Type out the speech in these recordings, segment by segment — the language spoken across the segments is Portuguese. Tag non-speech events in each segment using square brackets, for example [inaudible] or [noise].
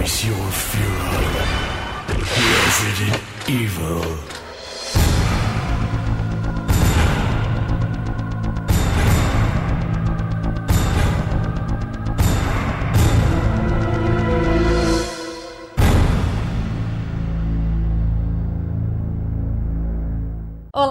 Face your fury. Resident Evil.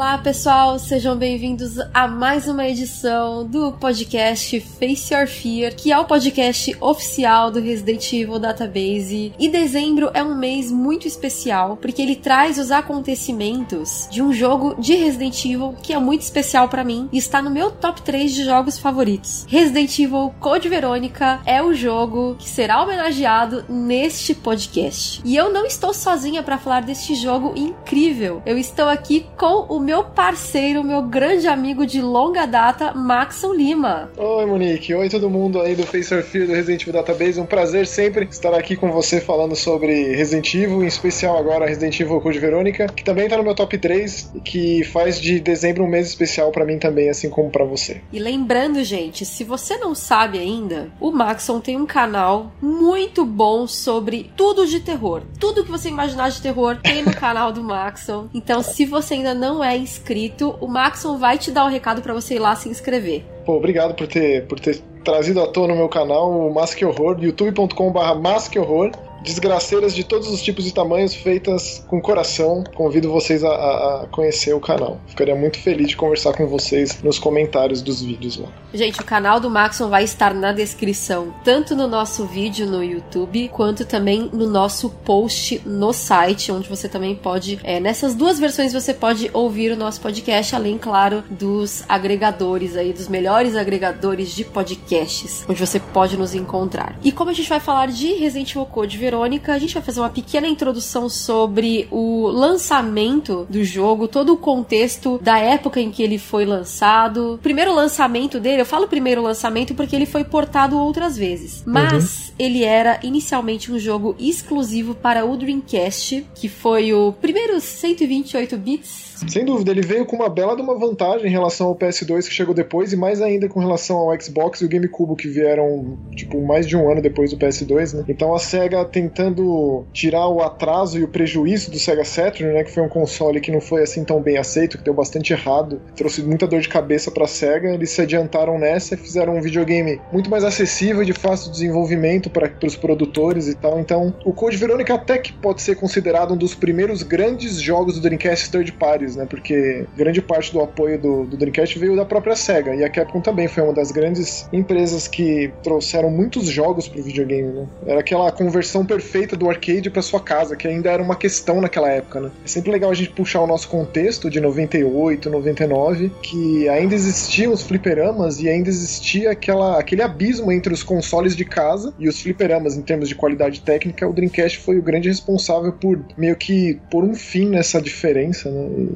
Olá, pessoal, sejam bem-vindos a mais uma edição do podcast Face Your Fear, que é o podcast oficial do Resident Evil Database. E dezembro é um mês muito especial, porque ele traz os acontecimentos de um jogo de Resident Evil que é muito especial para mim e está no meu top 3 de jogos favoritos. Resident Evil Code Verônica é o jogo que será homenageado neste podcast. E eu não estou sozinha para falar deste jogo incrível. Eu estou aqui com o meu parceiro, meu grande amigo de longa data, Maxon Lima. Oi, Monique. Oi, todo mundo aí do Face Fear do Resident Evil Database. Um prazer sempre estar aqui com você falando sobre Resident Evil, em especial agora Resident Evil Code Verônica, que também tá no meu top 3 e que faz de dezembro um mês especial para mim também, assim como para você. E lembrando, gente, se você não sabe ainda, o Maxon tem um canal muito bom sobre tudo de terror. Tudo que você imaginar de terror tem no canal do Maxon. Então, se você ainda não é inscrito, o Maxon vai te dar o um recado para você ir lá se inscrever. Pô, obrigado por ter, por ter trazido à tona no meu canal o Mask Horror, youtube.com.br Mask Horror desgraceiras de todos os tipos e tamanhos feitas com coração. Convido vocês a, a, conhecer o canal. Ficaria muito feliz de conversar com vocês nos comentários dos vídeos lá. Gente, o canal do Maxon vai estar na descrição, tanto no nosso vídeo no YouTube, quanto também no nosso post no site, onde você também pode, é, nessas duas versões você pode ouvir o nosso podcast, além, claro, dos agregadores aí, dos melhores agregadores de podcasts, onde você pode nos encontrar. E como a gente vai falar de Resident Evil Code Verônica, a gente vai fazer uma pequena introdução sobre o lançamento do jogo, todo o contexto da época em que ele foi lançado. O primeiro lançamento dele, eu falo primeiro lançamento porque ele foi portado outras vezes, mas uhum. ele era inicialmente um jogo exclusivo para o Dreamcast, que foi o primeiro 128 bits sem dúvida, ele veio com uma bela de uma vantagem em relação ao PS2 que chegou depois e mais ainda com relação ao Xbox e o GameCube que vieram, tipo, mais de um ano depois do PS2, né? Então a SEGA tentando tirar o atraso e o prejuízo do Sega Saturn, né, que foi um console que não foi assim tão bem aceito, que deu bastante errado, trouxe muita dor de cabeça para a SEGA, eles se adiantaram nessa e fizeram um videogame muito mais acessível e de fácil desenvolvimento para os produtores e tal. Então, o Code Veronica até que pode ser considerado um dos primeiros grandes jogos do Dreamcast third party né? Porque grande parte do apoio do, do Dreamcast veio da própria SEGA. E a Capcom também foi uma das grandes empresas que trouxeram muitos jogos pro videogame, né? Era aquela conversão perfeita do arcade para sua casa, que ainda era uma questão naquela época, né? É sempre legal a gente puxar o nosso contexto de 98, 99, que ainda existiam os fliperamas e ainda existia aquela, aquele abismo entre os consoles de casa e os fliperamas em termos de qualidade técnica. O Dreamcast foi o grande responsável por meio que por um fim nessa diferença, né?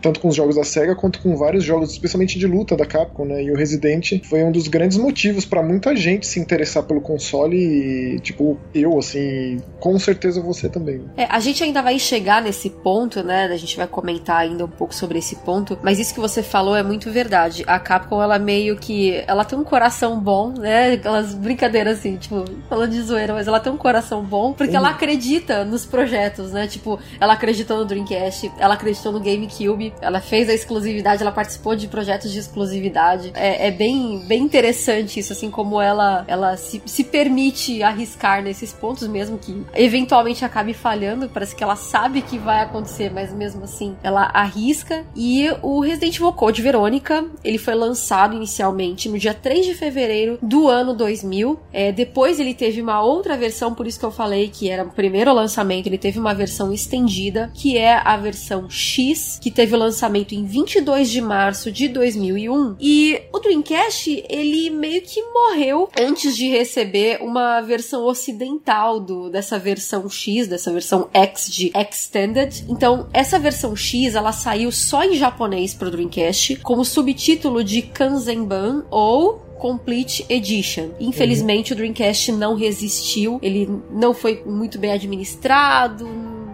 Tanto com os jogos da SEGA quanto com vários jogos, especialmente de luta da Capcom, né? E o Resident foi um dos grandes motivos para muita gente se interessar pelo console e, tipo, eu, assim, com certeza você também. É, a gente ainda vai chegar nesse ponto, né? A gente vai comentar ainda um pouco sobre esse ponto, mas isso que você falou é muito verdade. A Capcom, ela meio que. Ela tem um coração bom, né? Aquelas brincadeiras assim, tipo, falando de zoeira, mas ela tem um coração bom porque ela acredita nos projetos, né? Tipo, ela acreditou no Dreamcast, ela acreditou no Game GameCube. Ela fez a exclusividade, ela participou de projetos de exclusividade. É, é bem, bem interessante isso, assim, como ela, ela se, se permite arriscar nesses pontos, mesmo que eventualmente acabe falhando. Parece que ela sabe que vai acontecer, mas mesmo assim ela arrisca. E o Resident Evil Code Verônica, ele foi lançado inicialmente no dia 3 de fevereiro do ano 2000. É, depois ele teve uma outra versão, por isso que eu falei que era o primeiro lançamento, ele teve uma versão estendida, que é a versão X que teve o lançamento em 22 de março de 2001. E o Dreamcast, ele meio que morreu antes de receber uma versão ocidental do, dessa versão X, dessa versão X de Extended. Então, essa versão X, ela saiu só em japonês pro Dreamcast, como subtítulo de Kanzenban ou Complete Edition. Infelizmente, uhum. o Dreamcast não resistiu, ele não foi muito bem administrado,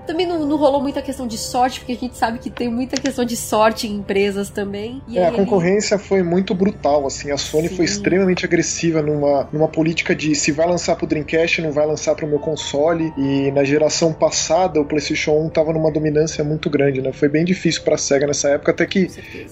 Também não, não rolou muita questão de sorte, porque a gente sabe que tem muita questão de sorte em empresas também. é, a concorrência ele... foi muito brutal, assim. A Sony Sim. foi extremamente agressiva numa, numa política de se vai lançar pro Dreamcast, não vai lançar pro meu console. E na geração passada, o PlayStation 1 tava numa dominância muito grande, né? Foi bem difícil pra SEGA nessa época, até que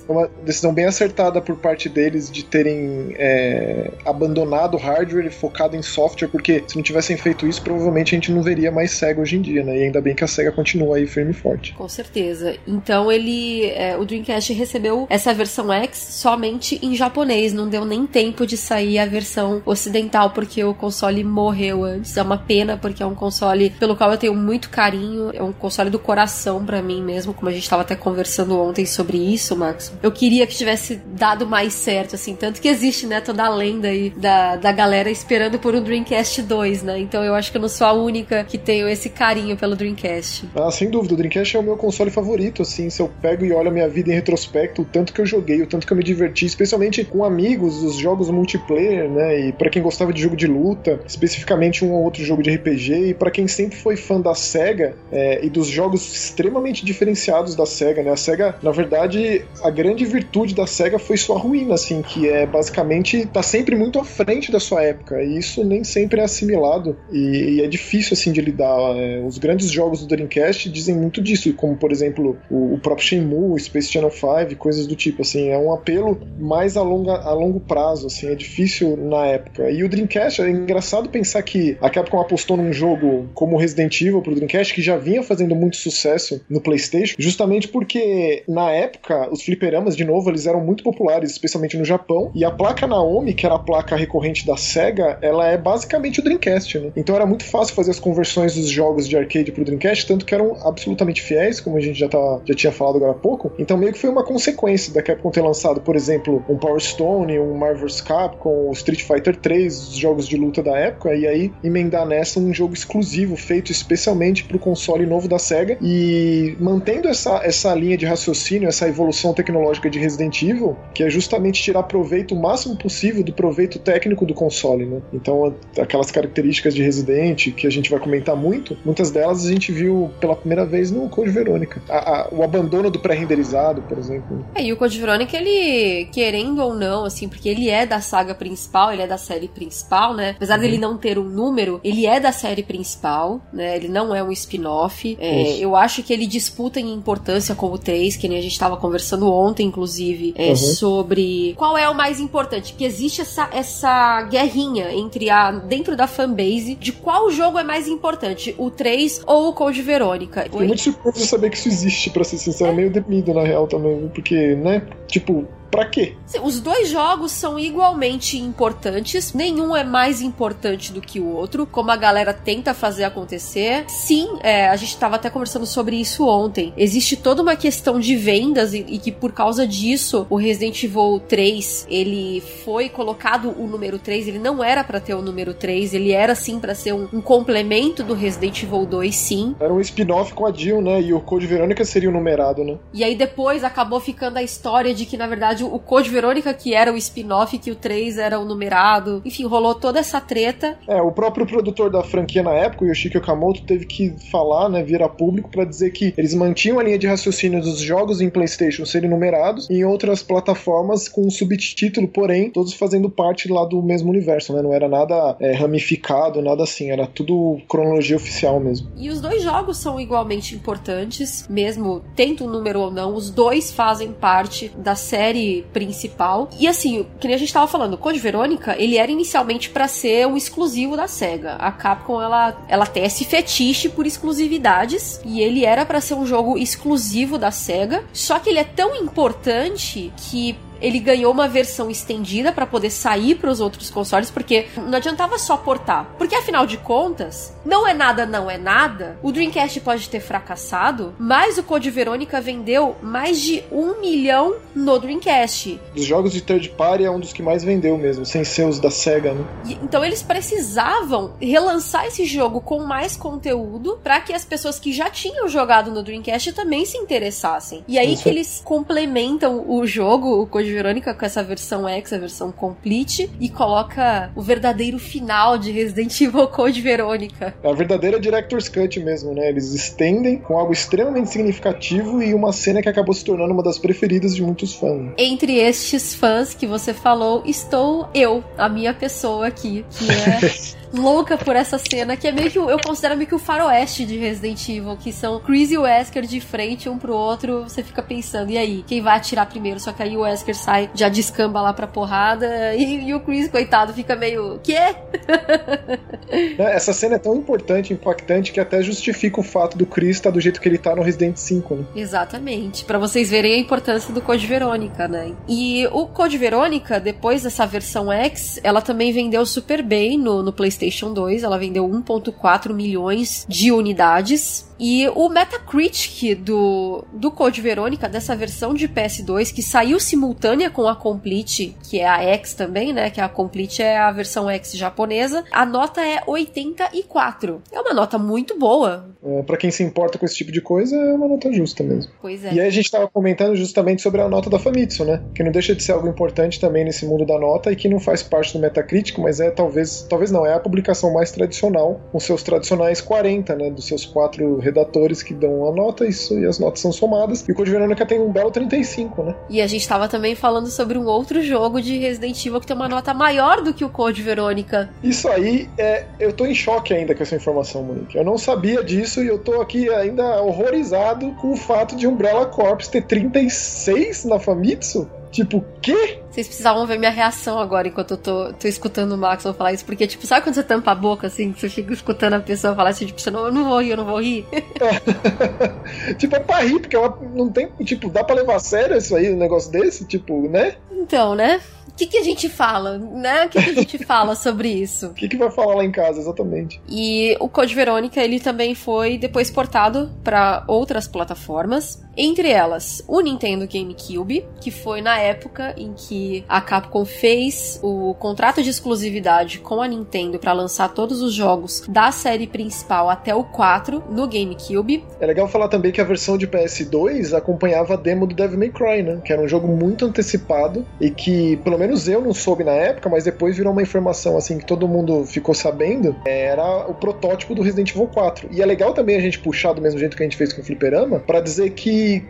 uma decisão bem acertada por parte deles de terem é, abandonado o hardware e focado em software, porque se não tivessem feito isso, provavelmente a gente não veria mais SEGA hoje em dia, né? E ainda bem que a SEGA continua aí firme e forte. Com certeza. Então ele. É, o Dreamcast recebeu essa versão X somente em japonês, não deu nem tempo de sair a versão ocidental, porque o console morreu antes. É uma pena, porque é um console pelo qual eu tenho muito carinho, é um console do coração para mim mesmo, como a gente tava até conversando ontem sobre isso, Max. Eu queria que tivesse dado mais certo, assim, tanto que existe, né, toda a lenda aí da, da galera esperando por um Dreamcast 2, né? Então eu acho que eu não sou a única que tenho esse carinho pelo Dreamcast. Ah, sem dúvida, o Dreamcast é o meu console favorito, assim, se eu pego e olho a minha vida em retrospecto, o tanto que eu joguei, o tanto que eu me diverti, especialmente com amigos, os jogos multiplayer, né? E para quem gostava de jogo de luta, especificamente um ou outro jogo de RPG, e para quem sempre foi fã da SEGA é, e dos jogos extremamente diferenciados da SEGA, né? A SEGA, na verdade, a grande virtude da SEGA foi sua ruína, assim, que é basicamente tá sempre muito à frente da sua época, e isso nem sempre é assimilado, e, e é difícil, assim, de lidar. É, os grandes jogos do Dreamcast dizem muito disso, como, por exemplo, o, o próprio Shenmue, Space Channel 5, coisas do tipo, assim, é um apelo mais a, longa, a longo prazo, assim, é difícil na época. E o Dreamcast, é engraçado pensar que a Capcom apostou num jogo como Resident Evil pro Dreamcast, que já vinha fazendo muito sucesso no PlayStation, justamente porque na época os fliperamas, de novo, eles eram muito populares, especialmente no Japão, e a placa Naomi, que era a placa recorrente da SEGA, ela é basicamente o Dreamcast, né? Então era muito fácil fazer as conversões dos jogos de arcade pro Dreamcast, tanto que eram absolutamente fiéis, como a gente já, tá, já tinha falado agora há pouco. Então meio que foi uma consequência da Capcom ter lançado, por exemplo, um Power Stone, um Marvel's Capcom, o Street Fighter 3, os jogos de luta da época, e aí emendar nessa um jogo exclusivo feito especialmente pro console novo da SEGA e mantendo essa, essa linha de raciocínio, essa evolução tecnológica de Resident Evil, que é justamente tirar proveito o máximo possível do proveito técnico do console, né? Então, aquelas características de Resident que a gente vai comentar muito, muitas delas a gente viu pela primeira vez no Code Verônica. A, a, o abandono do pré-renderizado, por exemplo. É, e o Code Verônica, ele, querendo ou não, assim, porque ele é da saga principal, ele é da série principal, né? Apesar uhum. dele não ter um número, ele é da série principal, né? Ele não é um spin-off. É, eu acho que ele disputa em importância com o 3, que nem a gente estava conversando ontem, inclusive, é, uhum. sobre qual é o mais importante. Que existe essa, essa guerrinha entre a. dentro da fanbase de qual jogo é mais importante, o 3 ou o Code Verônica. Fiquei muito surpreso de saber que isso existe, pra ser sincero. É meio deprimido, na real, também. Porque, né? Tipo, Pra quê? Os dois jogos são igualmente importantes, nenhum é mais importante do que o outro, como a galera tenta fazer acontecer. Sim, é, a gente estava até conversando sobre isso ontem. Existe toda uma questão de vendas e, e, que por causa disso o Resident Evil 3 ele foi colocado o número 3, ele não era para ter o número 3, ele era sim para ser um, um, complemento do Resident Evil 2, sim. Era um spin-off com a Jill, né? E o Code Verônica seria o numerado, né? E aí depois acabou ficando a história de que na verdade o Code Verônica, que era o spin-off, que o 3 era o numerado. Enfim, rolou toda essa treta. É, o próprio produtor da franquia na época, o Yoshiki Okamoto, teve que falar, né, vir a público para dizer que eles mantinham a linha de raciocínio dos jogos em PlayStation serem numerados e em outras plataformas com um subtítulo, porém, todos fazendo parte lá do mesmo universo, né? Não era nada é, ramificado, nada assim, era tudo cronologia oficial mesmo. E os dois jogos são igualmente importantes, mesmo tendo um número ou não, os dois fazem parte da série principal. E assim, que nem a gente tava falando, o Code Verônica, ele era inicialmente para ser um exclusivo da SEGA. A Capcom, ela, ela tem esse fetiche por exclusividades, e ele era para ser um jogo exclusivo da SEGA, só que ele é tão importante que ele ganhou uma versão estendida para poder sair para os outros consoles, porque não adiantava só portar. Porque afinal de contas, não é nada, não é nada. O Dreamcast pode ter fracassado, mas o Code Verônica vendeu mais de um milhão no Dreamcast. Dos jogos de third party é um dos que mais vendeu mesmo, sem ser os da Sega, né? E, então eles precisavam relançar esse jogo com mais conteúdo para que as pessoas que já tinham jogado no Dreamcast também se interessassem. E aí Isso. que eles complementam o jogo, o Code Verônica com essa versão X, a versão Complete, e coloca o verdadeiro final de Resident [laughs] Evil Code Verônica. É a verdadeira Director's Cut mesmo, né? Eles estendem com algo extremamente significativo e uma cena que acabou se tornando uma das preferidas de muitos fãs. Entre estes fãs que você falou, estou eu, a minha pessoa aqui, que é [laughs] louca por essa cena, que é meio que, eu considero meio que o faroeste de Resident Evil, que são Chris e Wesker de frente um pro outro, você fica pensando, e aí, quem vai atirar primeiro? Só que aí o Wesker sai, já descamba lá pra porrada, [laughs] e, e o Chris, coitado, fica meio, quê? [laughs] Essa cena é tão importante, impactante, que até justifica o fato do Chris estar tá do jeito que ele tá no Resident 5, né? Exatamente, para vocês verem a importância do Code Verônica, né? E o Code Verônica, depois dessa versão X, ela também vendeu super bem no, no PlayStation PlayStation 2, ela vendeu 1.4 milhões de unidades. E o Metacritic do, do Code Verônica, dessa versão de PS2, que saiu simultânea com a Complete, que é a X também, né? Que a Complete é a versão X japonesa, a nota é 84. É uma nota muito boa. É, para quem se importa com esse tipo de coisa, é uma nota justa mesmo. Pois é. E aí a gente tava comentando justamente sobre a nota da Famitsu, né? Que não deixa de ser algo importante também nesse mundo da nota e que não faz parte do Metacritic, mas é talvez, talvez não, é a publicação mais tradicional, com seus tradicionais 40, né? Dos seus quatro redatores que dão a nota isso, e as notas são somadas. E o Code Verônica tem um belo 35, né? E a gente tava também falando sobre um outro jogo de Resident Evil que tem uma nota maior do que o Code Verônica. Isso aí, é, eu tô em choque ainda com essa informação, Monique. Eu não sabia disso e eu tô aqui ainda horrorizado com o fato de Umbrella Corps ter 36 na Famitsu. Tipo, quê? Vocês precisavam ver minha reação agora enquanto eu tô, tô escutando o Maxwell falar isso. Porque, tipo, sabe quando você tampa a boca assim? Você fica escutando a pessoa falar assim, tipo, você não, eu não vou rir, eu não vou rir. É. [laughs] tipo, é pra rir, porque ela não tem. Tipo, dá pra levar a sério isso aí, um negócio desse? Tipo, né? Então, né? O que, que a gente fala, né? O que, que a gente [laughs] fala sobre isso? O que, que vai falar lá em casa, exatamente? E o Code Verônica, ele também foi depois portado para outras plataformas. Entre elas, o Nintendo GameCube, que foi na época em que a Capcom fez o contrato de exclusividade com a Nintendo para lançar todos os jogos da série principal até o 4 no GameCube. É legal falar também que a versão de PS2 acompanhava a demo do Devil May Cry, né? Que era um jogo muito antecipado e que, pelo menos eu não soube na época, mas depois virou uma informação assim que todo mundo ficou sabendo, era o protótipo do Resident Evil 4. E é legal também a gente puxar do mesmo jeito que a gente fez com o Fliperama, para dizer que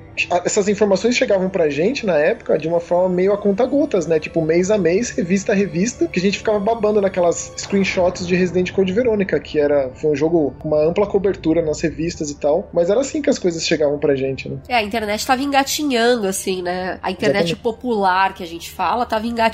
essas informações chegavam pra gente na época de uma forma meio a conta-gotas, né? Tipo, mês a mês, revista a revista, que a gente ficava babando naquelas screenshots de Resident Code Verônica, que era foi um jogo com uma ampla cobertura nas revistas e tal, mas era assim que as coisas chegavam pra gente, né? É, a internet tava engatinhando, assim, né? A internet Exatamente. popular que a gente fala tava engatinhando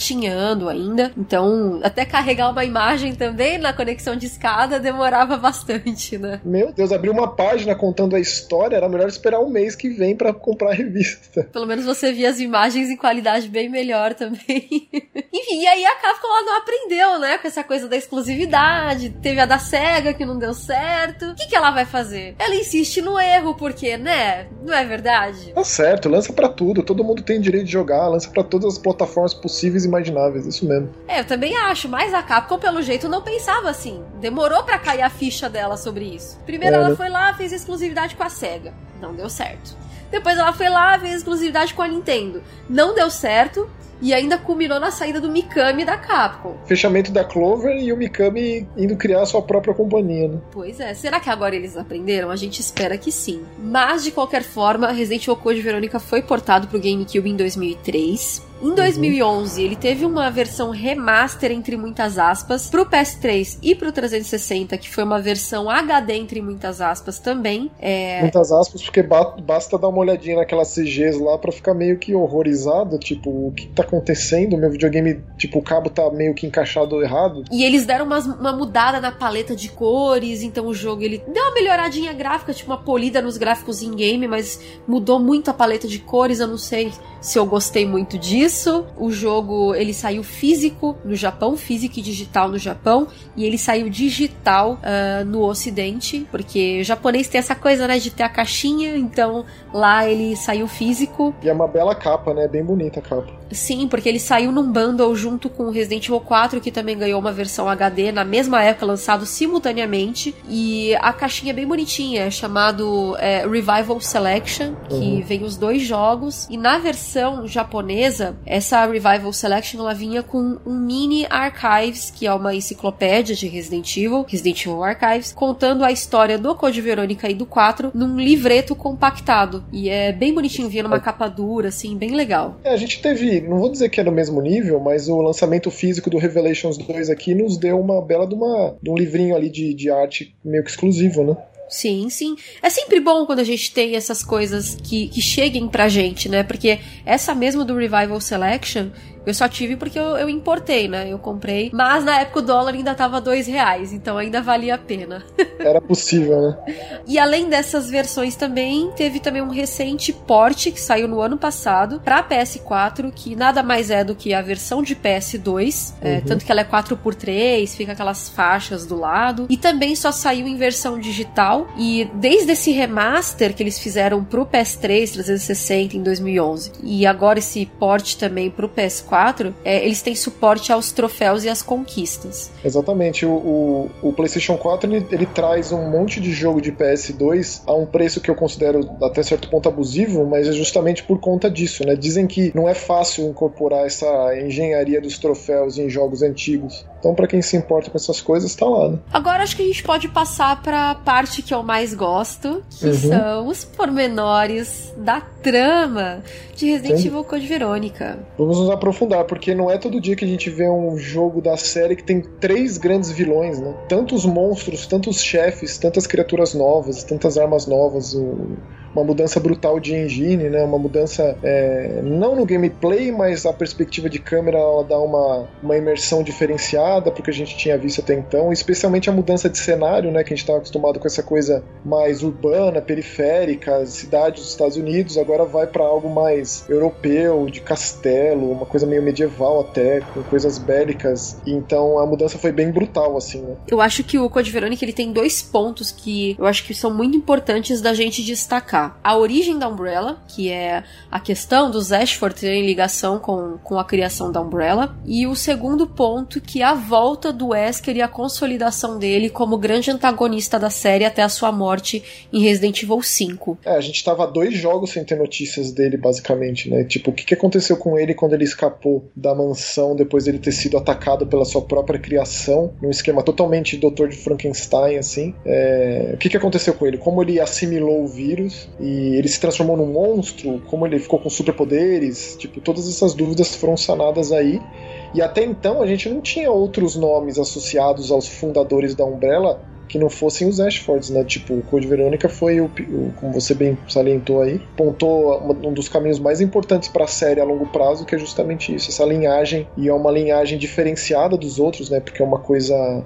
ainda, então até carregar uma imagem também na conexão de escada demorava bastante, né? Meu Deus, abrir uma página contando a história era melhor esperar um mês que vem para comprar a revista. Pelo menos você via as imagens em qualidade bem melhor também. [laughs] Enfim, e aí a Capcom ela não aprendeu, né? Com essa coisa da exclusividade. Teve a da SEGA que não deu certo. O que, que ela vai fazer? Ela insiste no erro, porque, né? Não é verdade? Tá certo, lança para tudo. Todo mundo tem direito de jogar, lança para todas as plataformas possíveis e imagináveis. Isso mesmo. É, eu também acho, mas a Capcom, pelo jeito, não pensava assim. Demorou para cair a ficha dela sobre isso. Primeiro é, ela né? foi lá, fez exclusividade com a SEGA. Não deu certo. Depois ela foi lá, fez exclusividade com a Nintendo. Não deu certo. E ainda culminou na saída do Mikami da Capcom. Fechamento da Clover e o Mikami indo criar sua própria companhia, né? Pois é. Será que agora eles aprenderam? A gente espera que sim. Mas, de qualquer forma, Resident Evil Code Verônica foi portado pro GameCube em 2003. Em 2011, uhum. ele teve uma versão remaster, entre muitas aspas, pro PS3 e pro 360, que foi uma versão HD, entre muitas aspas, também. É... Muitas aspas, porque basta dar uma olhadinha naquelas CGs lá pra ficar meio que horrorizado, tipo, o que tá acontecendo? Meu videogame, tipo, o cabo tá meio que encaixado errado. E eles deram uma, uma mudada na paleta de cores, então o jogo, ele deu uma melhoradinha gráfica, tipo, uma polida nos gráficos in-game, mas mudou muito a paleta de cores, eu não sei se eu gostei muito disso. O jogo ele saiu físico no Japão, físico e digital no Japão, e ele saiu digital uh, no Ocidente, porque o japonês tem essa coisa, né, de ter a caixinha, então lá ele saiu físico. E é uma bela capa, né? Bem bonita a capa. Sim, porque ele saiu num bundle junto com o Resident Evil 4, que também ganhou uma versão HD na mesma época, lançado simultaneamente. E a caixinha é bem bonitinha, é chamado é, Revival Selection, que uhum. vem os dois jogos. E na versão japonesa, essa Revival Selection ela vinha com um mini archives, que é uma enciclopédia de Resident Evil, Resident Evil Archives, contando a história do Code Verônica e do 4 num livreto compactado. E é bem bonitinho, vinha numa capa dura, assim, bem legal. É, a gente teve, não vou dizer que é no mesmo nível, mas o lançamento físico do Revelations 2 aqui nos deu uma bela de, uma, de um livrinho ali de, de arte meio que exclusivo, né? Sim, sim. É sempre bom quando a gente tem essas coisas que, que cheguem pra gente, né? Porque essa mesmo do Revival Selection, eu só tive porque eu, eu, importei, né? Eu comprei. Mas na época o dólar ainda tava dois reais, então ainda valia a pena. [laughs] Era possível, né? e além dessas versões também, teve também um recente porte que saiu no ano passado pra PS4, que nada mais é do que a versão de PS2. É, uhum. É, tanto que ela é 4x3, fica aquelas faixas do lado. E também só saiu em versão digital. E desde esse remaster que eles fizeram pro PS3 360 em 2011, e agora esse porte também pro PS4 4, é, eles têm suporte aos troféus e às conquistas. Exatamente. O, o, o PlayStation 4 ele, ele, traz um monte de jogo de PS2 a um preço que eu considero até certo ponto abusivo, mas é justamente por conta disso, né? Dizem que não é fácil incorporar essa engenharia dos troféus em jogos antigos. Então, para quem se importa com essas coisas, tá lá, né? Agora acho que a gente pode passar para a parte que eu mais gosto, que uhum. são os pormenores da trama de Resident Sim. Evil Code Verônica. Vamos nos aprofundar, porque não é todo dia que a gente vê um jogo da série que tem três grandes vilões, né? Tantos monstros, tantos chefes, tantas criaturas novas, tantas armas novas. Uma mudança brutal de engine, né? Uma mudança é, não no gameplay, mas a perspectiva de câmera ela dá uma, uma imersão diferenciada porque a gente tinha visto até então, especialmente a mudança de cenário, né? Que a gente estava acostumado com essa coisa mais urbana, periférica, cidades dos Estados Unidos, agora vai para algo mais europeu, de castelo, uma coisa meio medieval até, com coisas bélicas. Então a mudança foi bem brutal, assim, né? Eu acho que o Code Verônica ele tem dois pontos que eu acho que são muito importantes da gente destacar a origem da Umbrella, que é a questão dos Ashford terem ligação com, com a criação da Umbrella, e o segundo ponto, que a volta do Wesker e a consolidação dele como grande antagonista da série até a sua morte em Resident Evil 5. É, a gente tava dois jogos sem ter notícias dele, basicamente, né? Tipo, o que, que aconteceu com ele quando ele escapou da mansão depois dele ter sido atacado pela sua própria criação, num esquema totalmente Doutor de Frankenstein, assim. É... O que, que aconteceu com ele? Como ele assimilou o vírus e ele se transformou num monstro, como ele ficou com superpoderes, tipo, todas essas dúvidas foram sanadas aí. E até então a gente não tinha outros nomes associados aos fundadores da Umbrella que não fossem os Ashfords, né? Tipo, o Code Verônica foi o, o, como você bem salientou aí, pontou um dos caminhos mais importantes para a série a longo prazo, que é justamente isso, essa linhagem e é uma linhagem diferenciada dos outros, né? Porque é uma coisa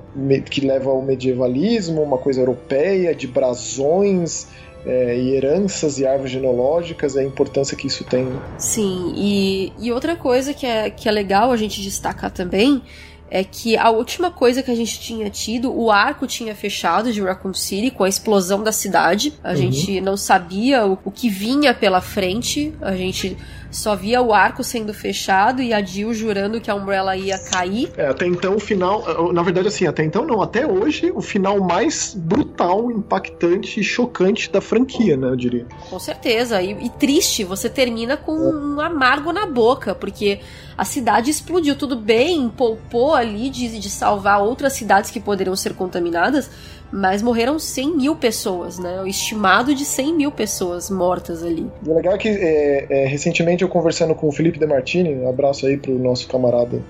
que leva ao medievalismo, uma coisa europeia, de brasões, é, e heranças e árvores genealógicas, a importância que isso tem. Né? Sim, e, e outra coisa que é, que é legal a gente destacar também é que a última coisa que a gente tinha tido, o arco tinha fechado de Raccoon City com a explosão da cidade. A uhum. gente não sabia o, o, que vinha pela frente. A gente só via o arco sendo fechado e a Jill jurando que a Umbrella ia cair. É, até então o final, na verdade assim, até então não, até hoje o final mais brutal, impactante e chocante da franquia, né, eu diria. Com certeza, e, e triste, você termina com um amargo na boca, porque a cidade explodiu, tudo bem, poupou ali de, de salvar outras cidades que poderiam ser contaminadas, mas morreram 100 mil pessoas, né? O estimado de 100 mil pessoas mortas ali. O legal é que é, é, recentemente eu conversando com o Felipe De Martini, um abraço aí pro nosso camarada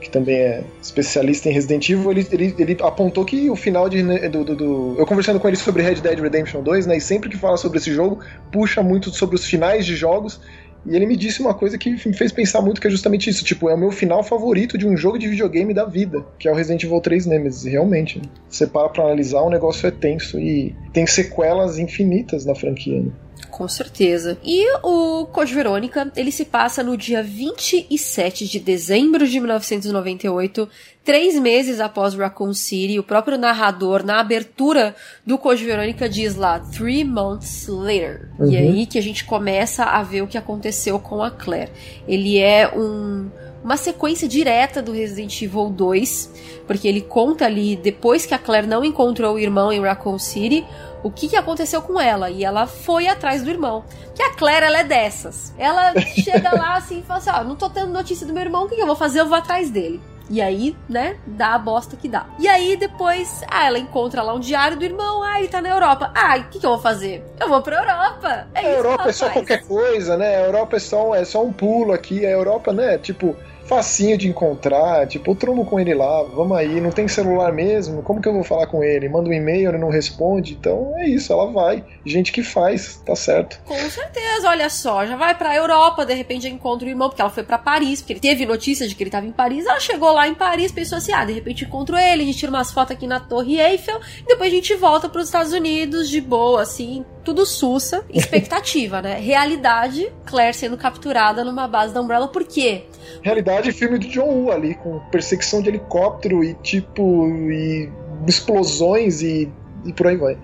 que também é especialista em Resident Evil, ele, ele, ele apontou que o final de, né, do, do, do, Eu conversando com ele sobre Red Dead Redemption 2, né? E sempre que fala sobre esse jogo, puxa muito sobre os finais de jogos. E ele me disse uma coisa que me fez pensar muito, que é justamente isso. Tipo, é o meu final favorito de um jogo de videogame da vida, que é o Resident Evil 3 Nemesis. Realmente, né? você para pra analisar, o negócio é tenso e tem sequelas infinitas na franquia. Né? Com certeza. E o Code Verônica, ele se passa no dia 27 de dezembro de 1998, três meses após Raccoon City. O próprio narrador, na abertura do Code Verônica, diz lá, three months later. Uhum. E aí que a gente começa a ver o que aconteceu com a Claire. Ele é um uma sequência direta do Resident Evil 2, porque ele conta ali, depois que a Claire não encontrou o irmão em Raccoon City, o que, que aconteceu com ela. E ela foi atrás do irmão. Que a Claire, ela é dessas. Ela [laughs] chega lá assim e fala assim: Ó, oh, não tô tendo notícia do meu irmão, o que, que eu vou fazer? Eu vou atrás dele. E aí, né, dá a bosta que dá. E aí depois, ah, ela encontra lá um diário do irmão, ah, ele tá na Europa. Ah, o que, que eu vou fazer? Eu vou pra Europa. É a Europa é só faz. qualquer coisa, né? A Europa é só, é só um pulo aqui. A Europa, né, tipo, facinho de encontrar, tipo, eu tromo com ele lá, vamos aí, não tem celular mesmo, como que eu vou falar com ele? Manda um e-mail, ele não responde, então é isso, ela vai. Gente que faz, tá certo. Com certeza, olha só, já vai pra Europa, de repente encontra o irmão, porque ela foi para Paris, porque ele teve notícia de que ele tava em Paris, ela chegou lá em Paris, pensou assim, ah, de repente encontro ele, a gente tira umas fotos aqui na Torre Eiffel, e depois a gente volta para os Estados Unidos de boa, assim, tudo sussa, [laughs] expectativa, né? Realidade, Claire sendo capturada numa base da Umbrella, por quê? Realidade, filme do John Woo ali, com perseguição de helicóptero e tipo. e explosões e e por aí vai.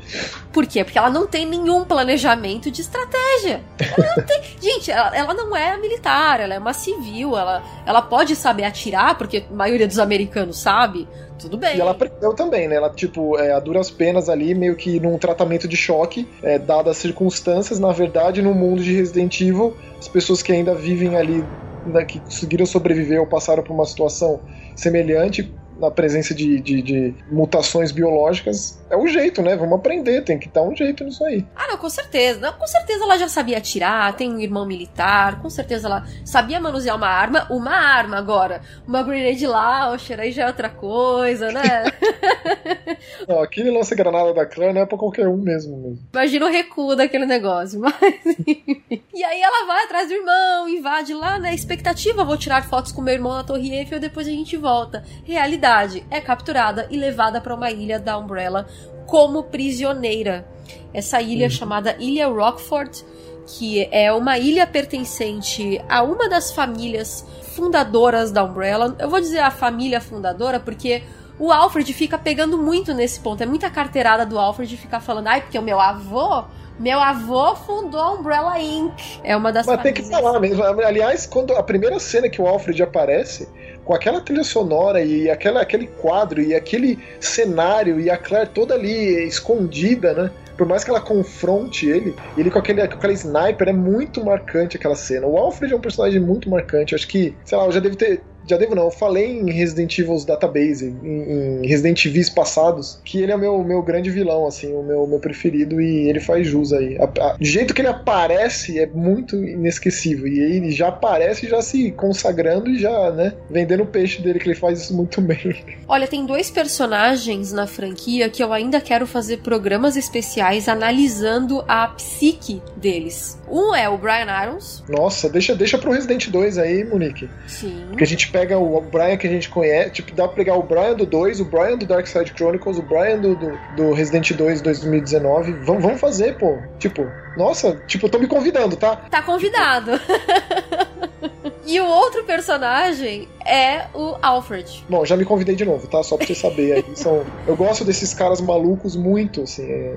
Por quê? Porque ela não tem nenhum planejamento de estratégia. Ela não tem... [laughs] Gente, ela, ela, não é militar, ela é uma civil, ela, ela pode saber atirar, porque a maioria dos americanos sabe. Tudo bem. E ela aprendeu também, né? Ela, tipo, é, a duras penas ali, meio que num tratamento de choque, é, dadas as circunstâncias, na verdade, no mundo de Resident Evil, as pessoas que ainda vivem ali, né, que conseguiram sobreviver ou passaram por uma situação semelhante, na presença de, de, de, mutações biológicas, é o jeito, né? Vamos aprender, tem que dar um jeito nisso aí. Ah, não, com certeza. Não, com certeza ela já sabia atirar, tem um irmão militar, com certeza ela sabia manusear uma arma. Uma arma agora. Uma grenade launcher, aí já é outra coisa, né? [laughs] não, aquele lance-granada da clã não é pra qualquer um mesmo. mesmo. Imagina o recuo daquele negócio, [laughs] mas. e aí ela vai atrás do irmão, invade lá, né? Expectativa, vou tirar fotos com meu irmão na Torre Eiffel, depois a gente volta. Realidade é capturada e levada para uma ilha da Umbrella como prisioneira. Essa ilha uhum. chamada Ilha Rockford, que é uma ilha pertencente a uma das famílias fundadoras da Umbrella. Eu vou dizer a família fundadora porque o Alfred fica pegando muito nesse ponto. É muita carteirada do Alfred ficar falando, ai, porque o meu avô meu avô fundou a Umbrella Inc. É uma das Mas tem que falar mesmo. Aliás, quando a primeira cena que o Alfred aparece, com aquela trilha sonora e aquela, aquele quadro e aquele cenário e a Claire toda ali escondida, né? Por mais que ela confronte ele, ele com aquele, com aquela sniper é muito marcante aquela cena. O Alfred é um personagem muito marcante. Acho que, sei lá, eu já devo ter já devo não, eu falei em Resident Evil's Database, em, em Resident Evils passados, que ele é o meu, meu grande vilão, assim, o meu, meu preferido, e ele faz jus aí. A, a, jeito que ele aparece é muito inesquecível, e ele já aparece já se consagrando e já, né, vendendo o peixe dele, que ele faz isso muito bem. [laughs] Olha, tem dois personagens na franquia que eu ainda quero fazer programas especiais analisando a psique deles. Um é o Brian Irons. Nossa, deixa, deixa pro Resident 2 aí, Monique. Sim. Porque a gente pega o Brian que a gente conhece, tipo, dá pra pegar o Brian do 2, o Brian do Dark Side Chronicles, o Brian do, do, do Resident 2 2019. Vamos, vamos fazer, pô. Tipo, nossa, tipo, tô me convidando, tá? Tá convidado. [laughs] e o outro personagem é o Alfred. Bom, já me convidei de novo, tá? Só pra você saber aí. [laughs] São, eu gosto desses caras malucos muito, assim. É...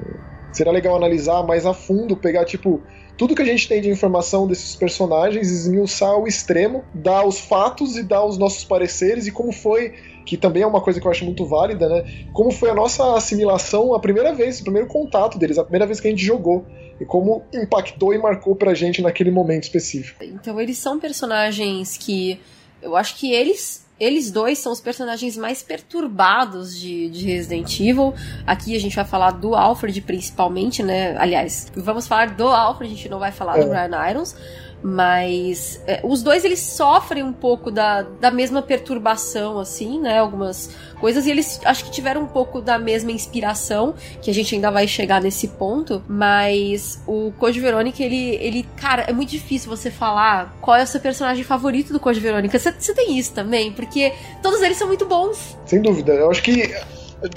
Seria legal analisar mais a fundo, pegar, tipo, tudo que a gente tem de informação desses personagens, esmiuçar ao extremo, dar os fatos e dar os nossos pareceres e como foi que também é uma coisa que eu acho muito válida, né? Como foi a nossa assimilação a primeira vez, o primeiro contato deles, a primeira vez que a gente jogou. E como impactou e marcou pra gente naquele momento específico. Então eles são personagens que eu acho que eles eles dois são os personagens mais perturbados de, de, Resident Evil. Aqui a gente vai falar do Alfred principalmente, né? Aliás, vamos falar do Alfred, a gente não vai falar é. do Brian Irons. Mas é, os dois eles sofrem um pouco da, da mesma perturbação, assim, né? Algumas coisas. E eles acho que tiveram um pouco da mesma inspiração, que a gente ainda vai chegar nesse ponto. Mas o Code Verônica, ele, ele. Cara, é muito difícil você falar qual é o seu personagem favorito do Code Verônica. Você, tem isso também, porque todos eles são muito bons. Sem dúvida. Eu acho que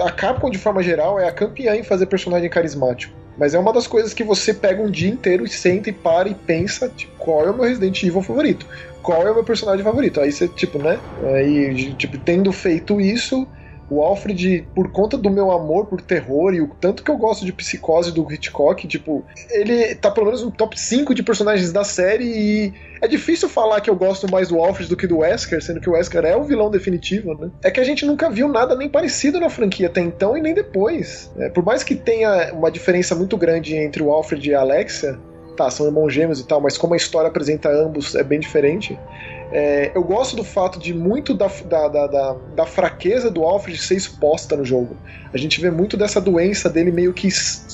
a Capcom, de forma geral, é a campeã em fazer personagem carismático. Mas é uma das coisas que você pega um dia inteiro e senta e para e pensa, tipo, qual é o meu Resident Evil favorito? Qual é o meu personagem favorito? Aí você, tipo, né? Aí, tipo, tendo feito isso, o Alfred, por conta do meu amor por terror e o tanto que eu gosto de psicose do Hitchcock, tipo, ele tá pelo menos no top 5 de personagens da série e é difícil falar que eu gosto mais do Alfred do que do Wesker, sendo que o Wesker é o vilão definitivo, né? É que a gente nunca viu nada nem parecido na franquia até então e nem depois. É, por mais que tenha uma diferença muito grande entre o Alfred e a Alexia, tá, são irmãos gêmeos e tal, mas como a história apresenta ambos é bem diferente. É, eu gosto do fato de muito da, da, da, da, fraqueza do Alfred ser exposta no jogo. A gente vê muito dessa doença dele meio que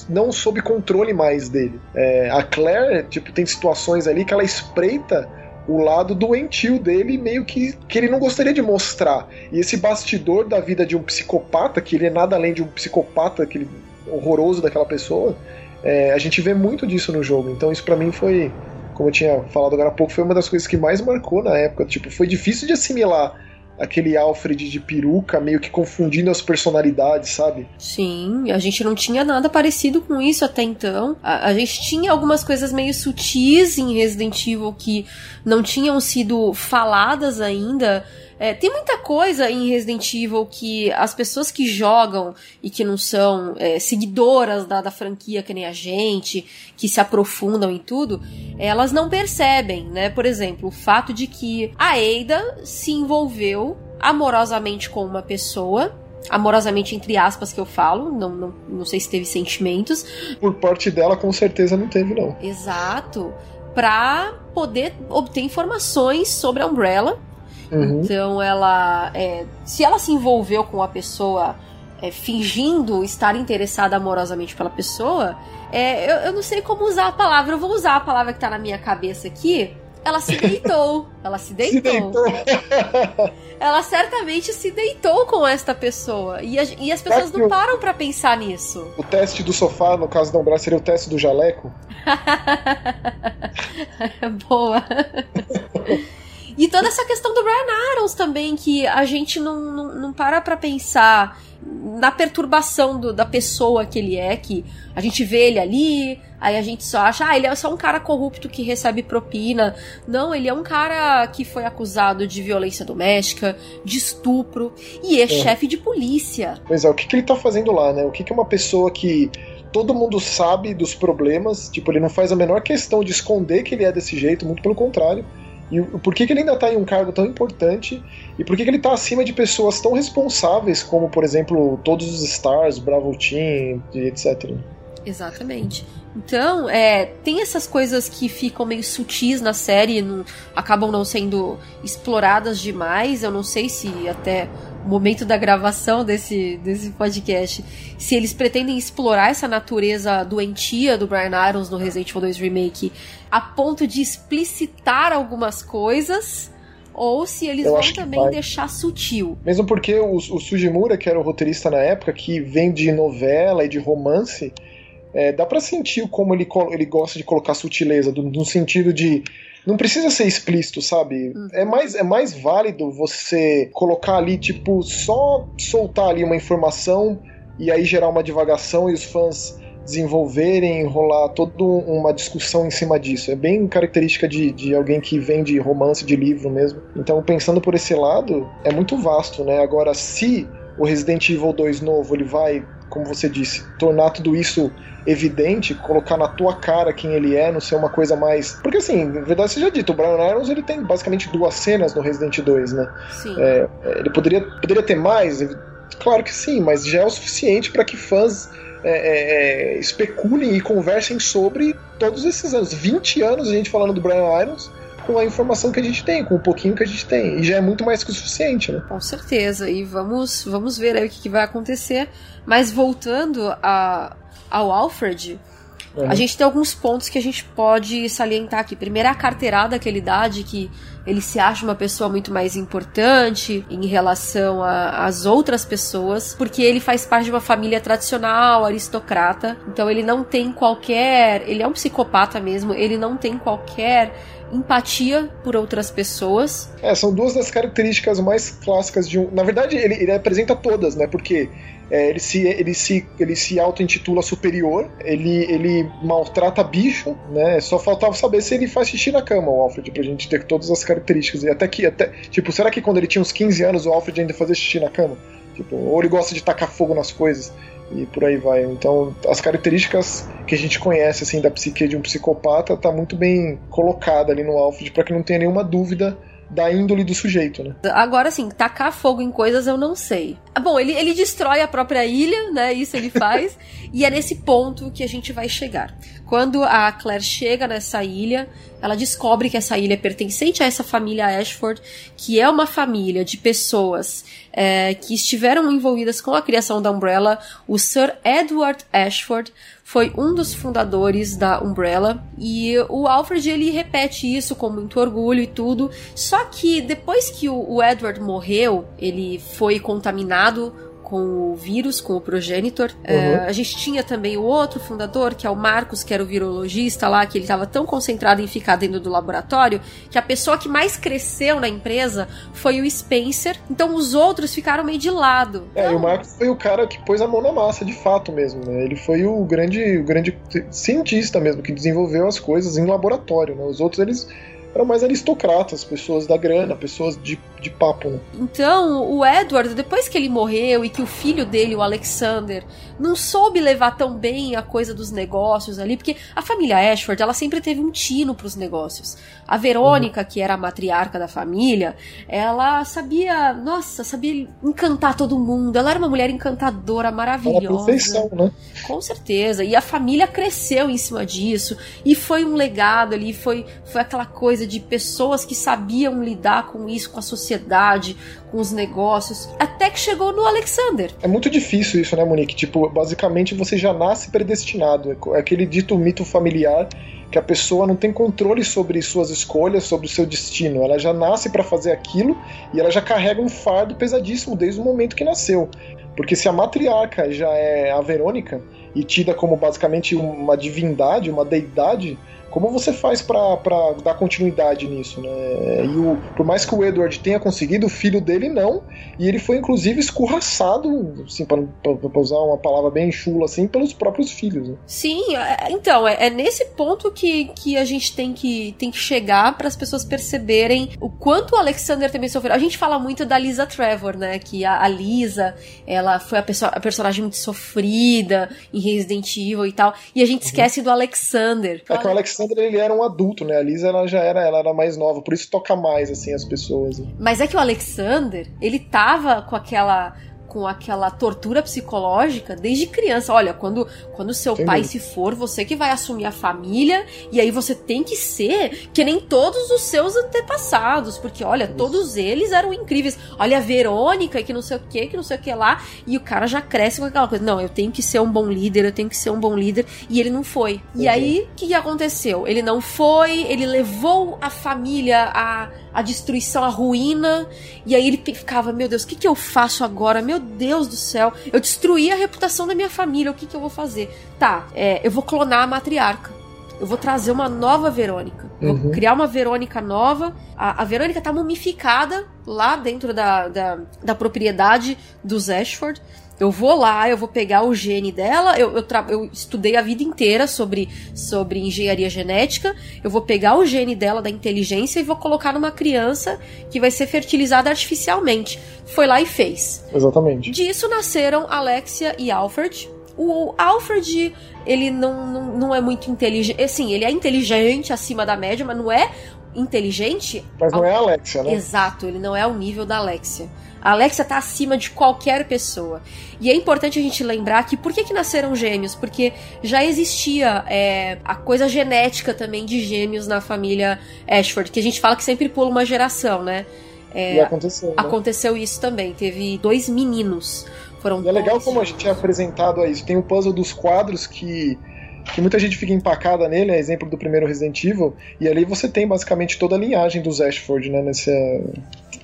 não sob controle mais dele. É, a Claire, tipo, tem situações ali que ela espreita o lado doentio dele, meio que, que ele não gostaria de mostrar. E esse bastidor da vida de um psicopata, que ele é nada além de um psicopata aquele horroroso daquela pessoa, é, a gente vê muito disso no jogo. Então isso para mim foi como eu tinha falado agora há pouco, foi uma das coisas que mais marcou na época. Tipo, foi difícil de assimilar aquele Alfred de peruca, meio que confundindo as personalidades, sabe? Sim, a gente não tinha nada parecido com isso até então. A, a, gente tinha algumas coisas meio sutis em Resident Evil que não tinham sido faladas ainda. É, tem muita coisa em Resident Evil que as pessoas que jogam e que não são é, seguidoras da, da franquia que nem a gente, que se aprofundam em tudo, elas não percebem, né? Por exemplo, o fato de que a Ada se envolveu amorosamente com uma pessoa amorosamente entre aspas que eu falo, não, não, não sei se teve sentimentos. Por parte dela, com certeza não teve, não. Exato. Pra poder obter informações sobre a Umbrella Uhum. Então ela. É, se ela se envolveu com a pessoa é, fingindo estar interessada amorosamente pela pessoa, é, eu, eu, não sei como usar a palavra, eu vou usar a palavra que tá na minha cabeça aqui. Ela se deitou. [laughs] ela se deitou. Se deitou. [laughs] ela certamente se deitou com esta pessoa. E, a, e as pessoas não param para pensar nisso. O teste do sofá, no caso da Umbra, seria o teste do jaleco? [laughs] Boa. E toda essa questão do Brian Arons também, que a gente não, não, não para pra pensar na perturbação do, da pessoa que ele é, que a gente vê ele ali, aí a gente só acha, ah, ele é só um cara corrupto que recebe propina. Não, ele é um cara que foi acusado de violência doméstica, de estupro, e é, é. chefe de polícia. Pois é, o que, que ele tá fazendo lá, né? O que, que uma pessoa que todo mundo sabe dos problemas, tipo, ele não faz a menor questão de esconder que ele é desse jeito, muito pelo contrário e por que, que ele ainda está em um cargo tão importante? E por que, que ele está acima de pessoas tão responsáveis como, por exemplo, todos os Stars, Bravo Team etc. Exatamente. Então, é, tem essas coisas que ficam meio sutis na série, não, acabam não sendo exploradas demais. Eu não sei se até o momento da gravação desse, desse podcast, se eles pretendem explorar essa natureza doentia do Brian Irons no Resident Evil 2 Remake a ponto de explicitar algumas coisas ou se eles Eu vão também deixar sutil. Mesmo porque o, o Sujimura, que era o roteirista na época, que vem de novela e de romance, é, dá para sentir como ele, ele gosta de colocar sutileza, do, no sentido de não precisa ser explícito, sabe? Uhum. É, mais, é mais válido você colocar ali, tipo, só soltar ali uma informação e aí gerar uma divagação e os fãs desenvolverem, rolar toda uma discussão em cima disso. É bem característica de, de alguém que vem de romance, de livro mesmo. Então, pensando por esse lado, é muito vasto, né? Agora, se o Resident Evil 2 novo ele vai, como você disse, tornar tudo isso evidente, colocar na tua cara quem ele é, não ser uma coisa mais. Porque assim, na verdade seja dito, o Brian Irons ele tem basicamente duas cenas no Resident 2, né? Sim. É, ele poderia, poderia ter mais, claro que sim, mas já é o suficiente para que fãs é, é, é, especulem e conversem sobre todos esses anos. 20 anos a gente falando do Brian Irons com a informação que a gente tem, com o pouquinho que a gente tem. E já é muito mais que o suficiente, né? Com certeza. E vamos, vamos ver aí o que, que vai acontecer. Mas voltando a, ao Alfred, Uhum. A gente tem alguns pontos que a gente pode salientar aqui. Primeiro, a carteirada que ele dá de que ele se acha uma pessoa muito mais importante em relação às outras pessoas, porque ele faz parte de uma família tradicional, aristocrata. Então, ele não tem qualquer. Ele é um psicopata mesmo, ele não tem qualquer empatia por outras pessoas. É, são duas das características mais clássicas de um. Na verdade, ele, ele apresenta todas, né? Porque é, ele se, ele se, ele se auto-intitula superior, ele, ele maltrata bicho, né? Só faltava saber se ele faz xixi na cama, o Alfred, pra gente ter todas as características. E até que, até, tipo, será que quando ele tinha uns 15 anos o Alfred ainda fazia xixi na cama? Tipo, ou ele gosta de tacar fogo nas coisas e por aí vai. Então, as características que a gente conhece assim da psique de um psicopata tá muito bem colocada ali no Alfred para que não tenha nenhuma dúvida da índole do sujeito, né? Agora sim, tacar fogo em coisas eu não sei. Ah, bom, ele, ele destrói a própria ilha, né? Isso ele faz. [laughs] e é nesse ponto que a gente vai chegar. Quando a Claire chega nessa ilha, ela descobre que essa ilha é pertencente a essa família Ashford, que é uma família de pessoas é, que estiveram envolvidas com a criação da Umbrella. O Sir Edward Ashford foi um dos fundadores da Umbrella e o Alfred ele repete isso com muito orgulho e tudo. Só que depois que o Edward morreu, ele foi contaminado com o vírus, com o progenitor. Uhum. É, a gente tinha também o outro fundador, que é o Marcos, que era o virologista lá, que ele estava tão concentrado em ficar dentro do laboratório, que a pessoa que mais cresceu na empresa foi o Spencer. Então os outros ficaram meio de lado. É, então... e o Marcos foi o cara que pôs a mão na massa, de fato mesmo, né? Ele foi o grande, o grande cientista mesmo, que desenvolveu as coisas em laboratório, né? Os outros, eles eram mais aristocratas, pessoas da grana, pessoas de, de papo, né? Então, o Edward, depois que ele morreu e que o filho dele, o Alexander, não soube levar tão bem a coisa dos negócios ali, porque a família Ashford, ela sempre teve um tino para os negócios. A Verônica, uhum. que era a matriarca da família, ela sabia, nossa, sabia encantar todo mundo. Ela era uma mulher encantadora, maravilhosa. Uma perfeição, né? Com certeza. E a família cresceu em cima disso. E foi um legado ali, foi, foi aquela coisa de pessoas que sabiam lidar com isso, com a sociedade, com os negócios, até que chegou no Alexander. É muito difícil isso, né, Monique? Tipo, basicamente você já nasce predestinado. É aquele dito mito familiar que a pessoa não tem controle sobre suas escolhas, sobre o seu destino. Ela já nasce para fazer aquilo e ela já carrega um fardo pesadíssimo desde o momento que nasceu. Porque se a matriarca já é a Verônica e tida como basicamente uma divindade, uma deidade, como você faz para dar continuidade nisso, né? E o, por mais que o Edward tenha conseguido, o filho dele não, e ele foi inclusive escorraçado, assim, para usar uma palavra bem chula assim, pelos próprios filhos. Né? Sim, é, então, é, é, nesse ponto que, que a gente tem que, tem que chegar para as pessoas perceberem o quanto o Alexander também sofreu. A gente fala muito da Lisa Trevor, né? Que a, a Lisa, ela foi a, pessoa, a personagem muito sofrida em Resident Evil e tal, e a gente uhum. esquece do Alexander. É que o Alexander Alexandra ele era um adulto, né? A Lisa ela já era, ela era mais nova, por isso toca mais assim as pessoas. Né? Mas é que o Alexander, ele tava com aquela com aquela tortura psicológica desde criança. Olha, quando, quando seu Sim. pai se for, você que vai assumir a família, e aí você tem que ser que nem todos os seus antepassados, porque olha, Isso. todos eles eram incríveis. Olha a Verônica, que não sei o que, que não sei o que lá, e o cara já cresce com aquela coisa. Não, eu tenho que ser um bom líder, eu tenho que ser um bom líder, e ele não foi. Uhum. E aí, o que aconteceu? Ele não foi, ele levou a família a a destruição, a ruína. E aí ele ficava, meu Deus, o que, que eu faço agora? Meu Deus do céu, eu destruí a reputação da minha família, o que, que eu vou fazer? Tá, é, eu vou clonar a matriarca. Eu vou trazer uma nova Verônica. Uhum. Vou criar uma Verônica nova. A, a Verônica tá mumificada lá dentro da, da, da propriedade dos Ashford. Eu vou lá, eu vou pegar o gene dela. Eu, eu, eu, estudei a vida inteira sobre, sobre engenharia genética. Eu vou pegar o gene dela da inteligência e vou colocar numa criança que vai ser fertilizada artificialmente. Foi lá e fez. Exatamente. Disso nasceram Alexia e Alfred. O Alfred, ele não, não, não é muito inteligente. Assim, ele é inteligente acima da média, mas não é inteligente. Mas não é a Alexia, né? Exato, ele não é o nível da Alexia. A Alexia tá acima de qualquer pessoa. E é importante a gente lembrar que por que, que nasceram gêmeos? Porque já existia é, a coisa genética também de gêmeos na família Ashford, que a gente fala que sempre pula uma geração, né? É, e aconteceu. Né? Aconteceu isso também. Teve dois meninos. Foram e é legal como a gente é apresentado a isso. Tem o puzzle dos quadros que que muita gente fica empacada nele, é exemplo do primeiro Resident Evil, e ali você tem basicamente toda a linhagem dos Ashford, né, nesse,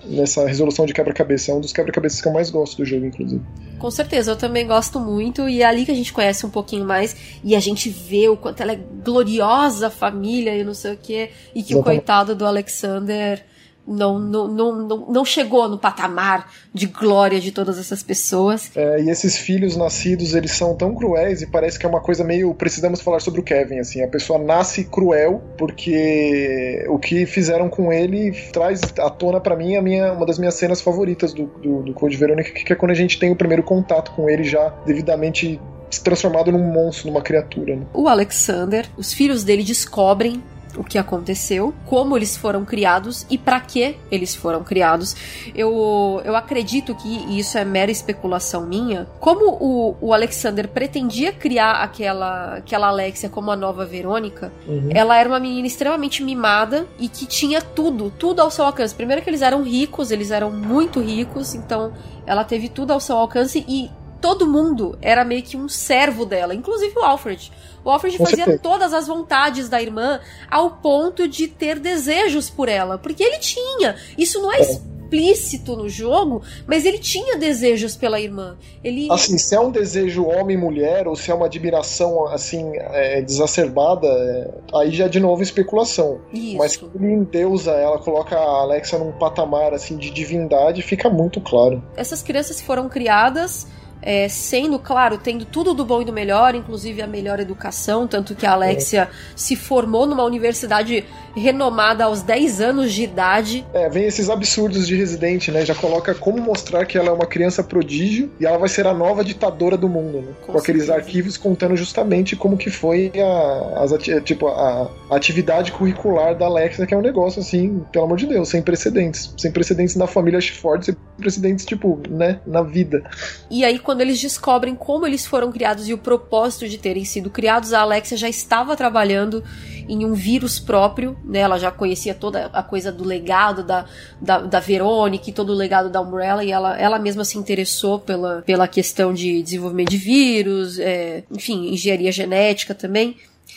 nessa resolução de quebra-cabeça. É um dos quebra-cabeças que eu mais gosto do jogo, inclusive. Com certeza, eu também gosto muito. E é ali que a gente conhece um pouquinho mais. E a gente vê o quanto ela é gloriosa, a família e não sei o quê. E que Exatamente. o coitado do Alexander não, não, não, não, chegou no patamar de glória de todas essas pessoas. É, e esses filhos nascidos, eles são tão cruéis e parece que é uma coisa meio. Precisamos falar sobre o Kevin, assim. A pessoa nasce cruel porque o que fizeram com ele traz à tona para mim a minha, uma das minhas cenas favoritas do, do, do Code Verônica, que é quando a gente tem o primeiro contato com ele já devidamente transformado num monstro, numa criatura. Né? O Alexander, os filhos dele descobrem o que aconteceu, como eles foram criados e para que eles foram criados. Eu, eu acredito que e isso é mera especulação minha. Como o, o Alexander pretendia criar aquela, aquela Alexia como a nova Verônica, uhum. ela era uma menina extremamente mimada e que tinha tudo, tudo ao seu alcance. Primeiro que eles eram ricos, eles eram muito ricos, então ela teve tudo ao seu alcance e todo mundo era meio que um servo dela, inclusive o Alfred. O Alfred Com fazia certeza. todas as vontades da irmã ao ponto de ter desejos por ela, porque ele tinha. Isso não é, é. explícito no jogo, mas ele tinha desejos pela irmã. Ele assim, se é um desejo homem-mulher ou se é uma admiração assim é, exacerbada, é, aí já é de novo especulação. Isso. Mas que ele endeusa ela, coloca a Alexa num patamar assim de divindade, fica muito claro. Essas crianças foram criadas é, sendo, claro, tendo tudo do bom e do melhor, inclusive a melhor educação, tanto que a Alexia é. se formou numa universidade renomada aos 10 anos de idade. É, vem esses absurdos de Resident, né? Já coloca como mostrar que ela é uma criança prodígio e ela vai ser a nova ditadora do mundo, né? Com, Com aqueles arquivos contando justamente como que foi a, as, tipo, a, a atividade curricular da Alexia, que é um negócio assim, pelo amor de Deus, sem precedentes. Sem precedentes na família Ford, sem precedentes, tipo, né, na vida. E aí, quando eles descobrem como eles foram criados e o propósito de terem sido criados, a Alexia já estava trabalhando em um vírus próprio, né? Ela já conhecia toda a coisa do legado da, da, da Verônica e todo o legado da Umbrella, e ela, ela mesma se interessou pela, pela questão de desenvolvimento de vírus, é, enfim, engenharia genética também.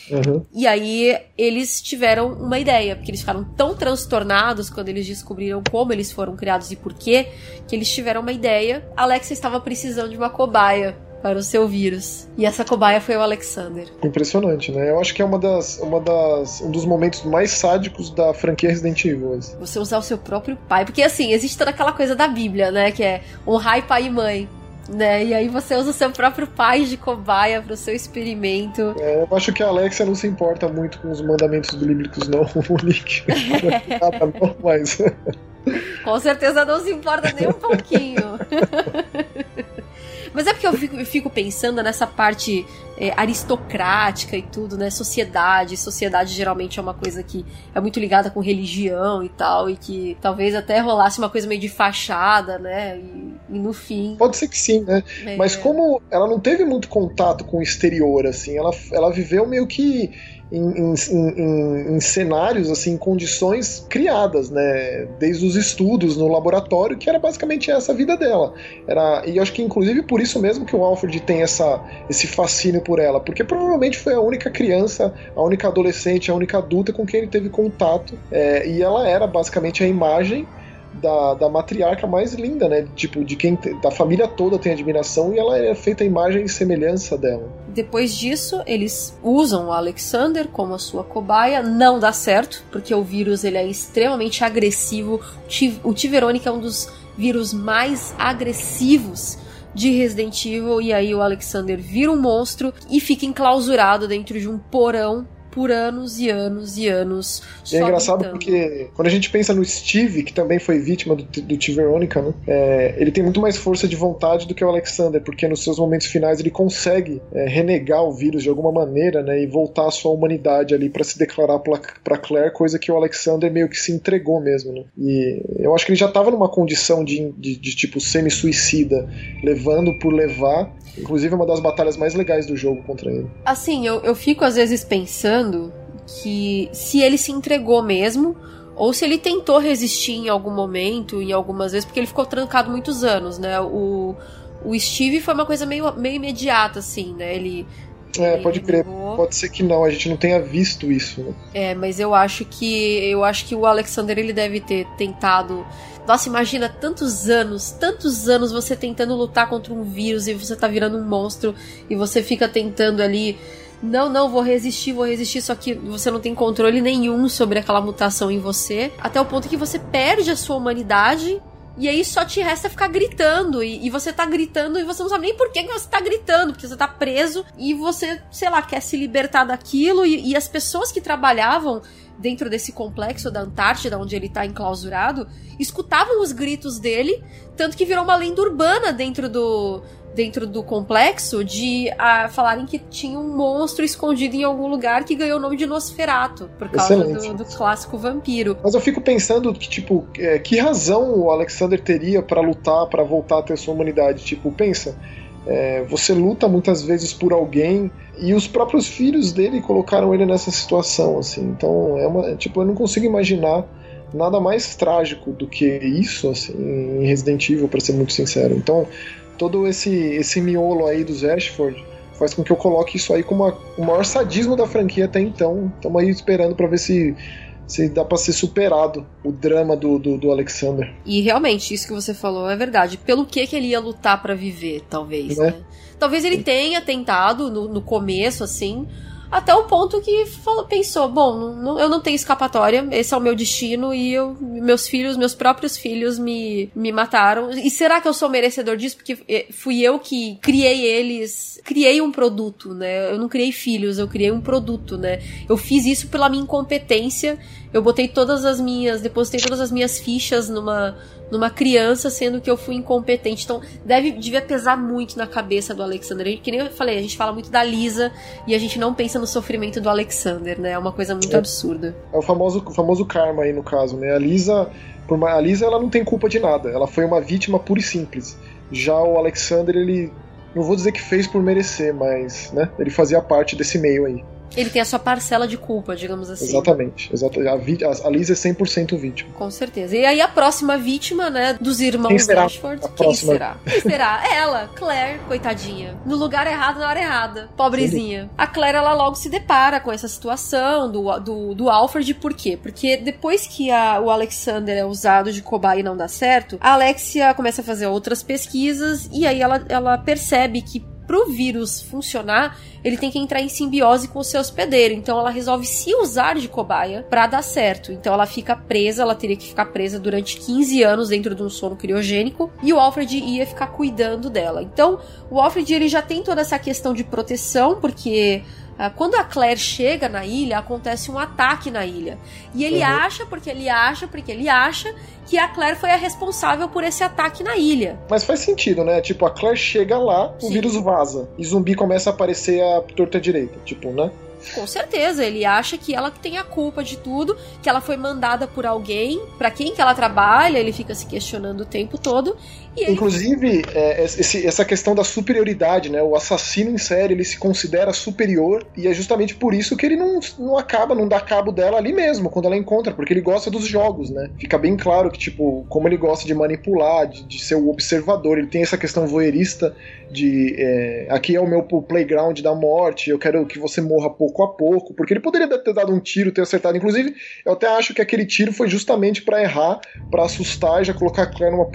Uhum. E aí eles tiveram uma ideia, porque eles ficaram tão transtornados quando eles descobriram como eles foram criados e por quê, que eles tiveram uma ideia. Alexa estava precisando de uma cobaia para o seu vírus. E essa cobaia foi o Alexander. Impressionante, né? Eu acho que é uma das, uma das, um dos momentos mais sádicos da franquia Resident Evil. Você usar o seu próprio pai. Porque assim, existe toda aquela coisa da Bíblia, né? Que é honrar pai e mãe né? E aí você usa o seu próprio pai de cobaia para o seu experimento. É, eu acho que a Alexia não se importa muito com os mandamentos bíblicos, não, [laughs] o Nick. [laughs] Nada, não, mas. Com certeza não se importa nem um pouquinho. [laughs] Mas é porque eu fico, eu fico pensando nessa parte é, aristocrática e tudo, né? Sociedade. Sociedade geralmente é uma coisa que é muito ligada com religião e tal, e que talvez até rolasse uma coisa meio de fachada, né? E, e no fim. Pode ser que sim, né? É, Mas como ela não teve muito contato com o exterior, assim, ela, ela viveu meio que em, em, em, cenários, assim, em condições criadas, né? Desde os estudos no laboratório, que era basicamente essa a vida dela. Era, e acho que, inclusive, por isso mesmo que o Alfred tem essa, esse fascínio por ela, porque provavelmente foi a única criança, a única adolescente, a única adulta com quem ele teve contato, é, e ela era basicamente a imagem da, da matriarca mais linda, né? Tipo, de quem da família toda tem admiração e ela é feita a imagem e semelhança dela. Depois disso, eles usam o Alexander como a sua cobaia. Não dá certo, porque o vírus ele é extremamente agressivo. O T Verônica é um dos vírus mais agressivos de Resident Evil e aí o Alexander vira um monstro e fica enclausurado dentro de um porão por anos e anos e anos. é engraçado gritando. porque quando a gente pensa no Steve, que também foi vítima do, do T. Veronica, né? É, ele tem muito mais força de vontade do que o Alexander, porque nos seus momentos finais ele consegue é, renegar o vírus de alguma maneira, né? E voltar à sua humanidade ali para se declarar para Claire, coisa que o Alexander meio que se entregou mesmo, né? E eu acho que ele já estava numa condição de, de, de tipo semi-suicida, levando por levar. Inclusive, uma das batalhas mais legais do jogo contra ele. Assim, eu, eu fico às vezes pensando que se ele se entregou mesmo, ou se ele tentou resistir em algum momento, em algumas vezes, porque ele ficou trancado muitos anos, né? O, o Steve foi uma coisa meio, meio imediata, assim, né? Ele. É, ele pode crer. Pode ser que não, a gente não tenha visto isso, né? É, mas eu acho que. Eu acho que o Alexander ele deve ter tentado Nossa, imagina tantos anos, tantos anos você tentando lutar contra um vírus e você tá virando um monstro e você fica tentando ali não, não, vou resistir, vou resistir, só que você não tem controle nenhum sobre aquela mutação em você, até o ponto que você perde a sua humanidade e aí só te resta ficar gritando. E, e, você tá gritando e você não sabe nem por que, você tá gritando. Porque você tá preso e você, sei lá, quer se libertar daquilo. E, e as pessoas que trabalhavam dentro desse complexo da Antártida, onde ele tá enclausurado, escutavam os gritos dele. Tanto que virou uma lenda urbana dentro do, dentro do complexo de uh, falarem que tinha um monstro escondido em algum lugar que ganhou o nome de Nosferato, por causa do, do, clássico vampiro. Mas eu fico pensando que, tipo, é, que razão o Alexander teria para lutar, para voltar a ter sua humanidade? Tipo, pensa. É, você luta muitas vezes por alguém e os próprios filhos dele colocaram ele nessa situação, assim. Então, é uma, tipo, eu não consigo imaginar nada mais trágico do que isso, assim, em Resident Evil, para ser muito sincero. Então, todo esse, esse miolo aí dos Ashford faz com que eu coloque isso aí como uma, o maior sadismo da franquia até então. Estamos aí esperando para ver se se dá para ser superado o drama do, do, do, Alexander. E realmente, isso que você falou é verdade. Pelo que, que ele ia lutar para viver, talvez, né? né? Talvez ele tenha tentado no, no começo, assim, até o ponto que falou, pensou: bom, não, eu não tenho escapatória, esse é o meu destino e eu, meus filhos, meus próprios filhos me, me mataram. E será que eu sou merecedor disso? Porque eh, fui eu que criei eles, criei um produto, né? Eu não criei filhos, eu criei um produto, né? Eu fiz isso pela minha incompetência. Eu botei todas as minhas, depositei todas as minhas fichas numa numa criança, sendo que eu fui incompetente. Então, deve, devia pesar muito na cabeça do Alexander. Que nem eu falei, a gente fala muito da Lisa e a gente não pensa no sofrimento do Alexander, né? É uma coisa muito é, absurda. É o famoso, o famoso karma aí no caso, né? A Lisa, por uma, a Lisa ela não tem culpa de nada. Ela foi uma vítima pura e simples. Já o Alexander, ele não vou dizer que fez por merecer, mas, né? Ele fazia parte desse meio aí. Ele tem a sua parcela de culpa, digamos assim. Exatamente. exatamente. A, a Liz é 100% vítima. Com certeza. E aí a próxima vítima, né, dos irmãos quem será Ashford, quem será? [laughs] Quem será? Ela, Claire, coitadinha. No lugar errado, na hora errada. Pobrezinha. Sim. A Claire, ela logo se depara com essa situação do, do, do Alfred. Por quê? Porque depois que a, o Alexander é usado de cobaia e não dá certo, a Alexia começa a fazer outras pesquisas e aí ela, ela percebe que pro vírus funcionar, ele tem que entrar em simbiose com o seu hospedeiro. Então ela resolve se usar de cobaia para dar certo. Então ela fica presa, ela teria que ficar presa durante 15 anos dentro de um sono criogênico e o Alfred ia ficar cuidando dela. Então, o Alfred ele já tem toda essa questão de proteção, porque quando a Claire chega na ilha, acontece um ataque na ilha. E ele uhum. acha, porque ele acha, porque ele acha que a Claire foi a responsável por esse ataque na ilha. Mas faz sentido, né? Tipo, a Claire chega lá, o Sim. vírus vaza. E zumbi começa a aparecer a torta direita. Tipo, né? Com certeza, ele acha que ela tem a culpa de tudo, que ela foi mandada por alguém, para quem que ela trabalha, ele fica se questionando o tempo todo. Inclusive, é, esse, essa questão da superioridade, né? O assassino em série, ele se considera superior e é justamente por isso que ele não, não acaba, não dá cabo dela ali mesmo, quando ela encontra, porque ele gosta dos jogos, né? Fica bem claro que, tipo, como ele gosta de manipular, de, de ser o observador, ele tem essa questão voyeurista de é, aqui é o meu playground da morte, eu quero que você morra pouco a pouco, porque ele poderia ter dado um tiro, ter acertado. Inclusive, eu até acho que aquele tiro foi justamente para errar, para assustar e já colocar a Claire numa,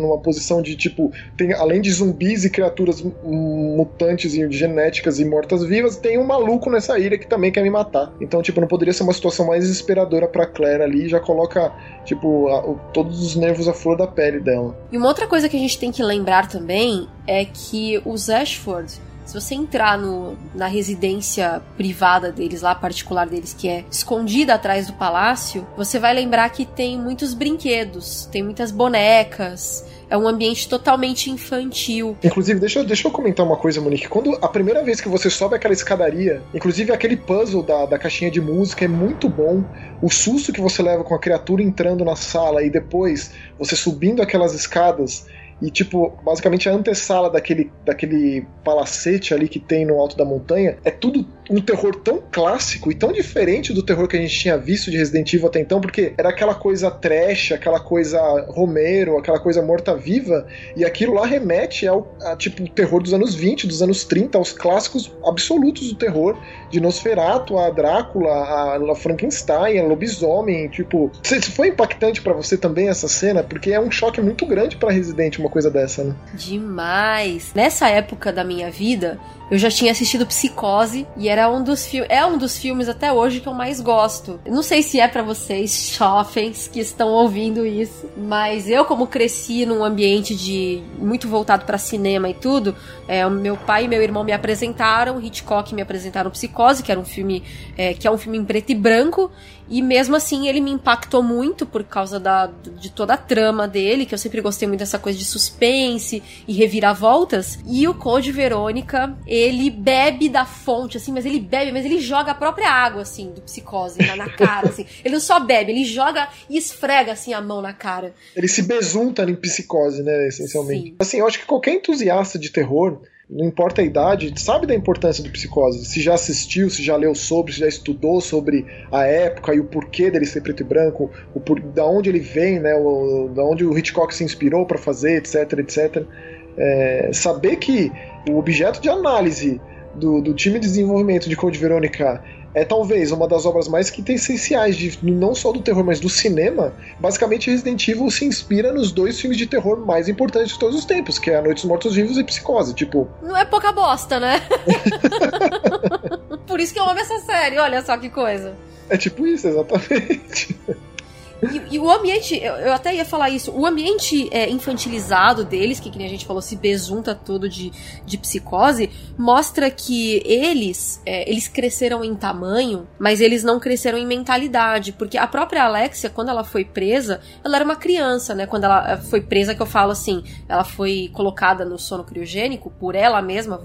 numa posição de tipo, tem além de zumbis e criaturas mutantes e genéticas e mortas-vivas, tem um maluco nessa ilha que também quer me matar. Então, tipo, não poderia ser uma situação mais desesperadora para Claire ali, já coloca, tipo, a, o, todos os nervos à flor da pele dela. E uma outra coisa que a gente tem que lembrar também é que os Ashford, se você entrar no, na residência privada deles, lá particular deles, que é escondida atrás do palácio, você vai lembrar que tem muitos brinquedos, tem muitas bonecas. É um ambiente totalmente infantil. Inclusive, deixa, eu, deixa eu comentar uma coisa, Monique. Quando a primeira vez que você sobe aquela escadaria, inclusive aquele puzzle da, da caixinha de música é muito bom. O susto que você leva com a criatura entrando na sala e depois você subindo aquelas escadas e, tipo, basicamente a antessala daquele, daquele palacete ali que tem no alto da montanha é tudo um terror tão clássico e tão diferente do terror que a gente tinha visto de Resident Evil até então, porque era aquela coisa trash, aquela coisa Romero, aquela coisa morta-viva, e aquilo lá remete ao a, tipo terror dos anos 20, dos anos 30, aos clássicos absolutos do terror, de Nosferatu, a Drácula, a, a Frankenstein, a lobisomem, tipo, foi impactante para você também essa cena, porque é um choque muito grande para Resident uma coisa dessa, né? Demais. Nessa época da minha vida, eu já tinha assistido Psicose e era um dos filmes, é um dos filmes até hoje que eu mais gosto. Não sei se é para vocês, jovens que estão ouvindo isso, mas eu como cresci num ambiente de muito voltado para cinema e tudo, é, meu pai e meu irmão me apresentaram, Hitchcock me apresentaram Psicose, que era um filme é, que é um filme em preto e branco e mesmo assim ele me impactou muito por causa da, de toda a trama dele, que eu sempre gostei muito dessa coisa de suspense e reviravoltas. E o Code Verônica, ele bebe da fonte, assim, mas ele bebe, mas ele joga a própria água, assim, do psicose na, na cara, assim. [laughs] Ele não só bebe, ele joga e esfrega, assim, a mão na cara. Ele se besunta em psicose, né, essencialmente. Sim. Assim, eu acho que qualquer entusiasta de terror não importa a idade, sabe da importância do psicose. Se já assistiu, se já leu sobre, se já estudou sobre a época e o porquê dele ser preto e branco, o por, da onde ele vem, né, o, da onde o Hitchcock se inspirou para fazer, etc, etc. É, saber que o objeto de análise do, do time de desenvolvimento de Code Verônica é talvez uma das obras mais essenciais de, não só do terror, mas do cinema. Basicamente, Resident Evil se inspira nos dois filmes de terror mais importantes de todos os tempos, que é A Noite dos Mortos Vivos e Psicose. Tipo. Não é pouca bosta, né? [laughs] Por isso que eu amo essa série, olha só que coisa. É tipo isso, exatamente. E, e, o ambiente, eu, eu, até ia falar isso, o ambiente é, infantilizado deles, que, que nem a gente falou, se besunta todo de, de psicose, mostra que eles, é, eles cresceram em tamanho, mas eles não cresceram em mentalidade, porque a própria Alexia, quando ela foi presa, ela era uma criança, né? Quando ela foi presa, que eu falo assim, ela foi colocada no sono criogênico por ela mesma,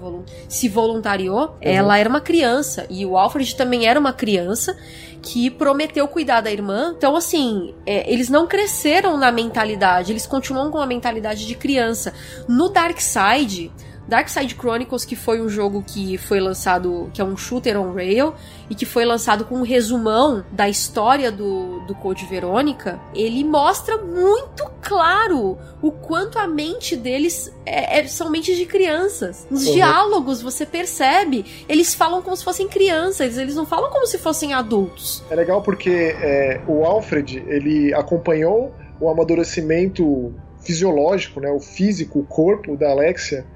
se voluntariou, uhum. ela era uma criança, e o Alfred também era uma criança, que prometeu cuidar da irmã. Então, assim, é, eles não cresceram na mentalidade, eles continuam com a mentalidade de criança. No Dark Side, Dark Side Chronicles, que foi um jogo que foi lançado, que é um shooter on rail, e que foi lançado com um resumão da história do, do Code Verônica, ele mostra muito claro o quanto a mente deles é, é, são mentes de crianças. Nos uhum. diálogos, você percebe, eles falam como se fossem crianças, eles não falam como se fossem adultos. É legal porque é, o Alfred, ele acompanhou o amadurecimento fisiológico, né, o físico, o corpo da Alexia,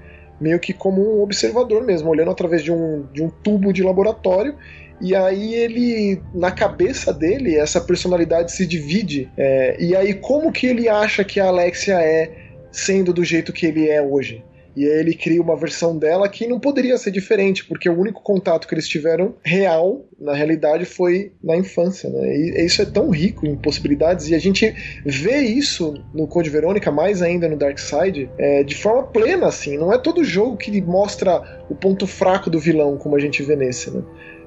meio que como um observador mesmo, olhando através de um, de um tubo de laboratório. E aí ele, na cabeça dele, essa personalidade se divide. É, e aí como que ele acha que a Alexia é sendo do jeito que ele é hoje? E aí ele cria uma versão dela que não poderia ser diferente, porque o único contato que eles tiveram real, na realidade, foi na infância. Né? E isso é tão rico em possibilidades, e a gente vê isso no Code Verônica, mais ainda no Dark Side, é, de forma plena, assim. Não é todo jogo que mostra o ponto fraco do vilão, como a gente vê nesse, né?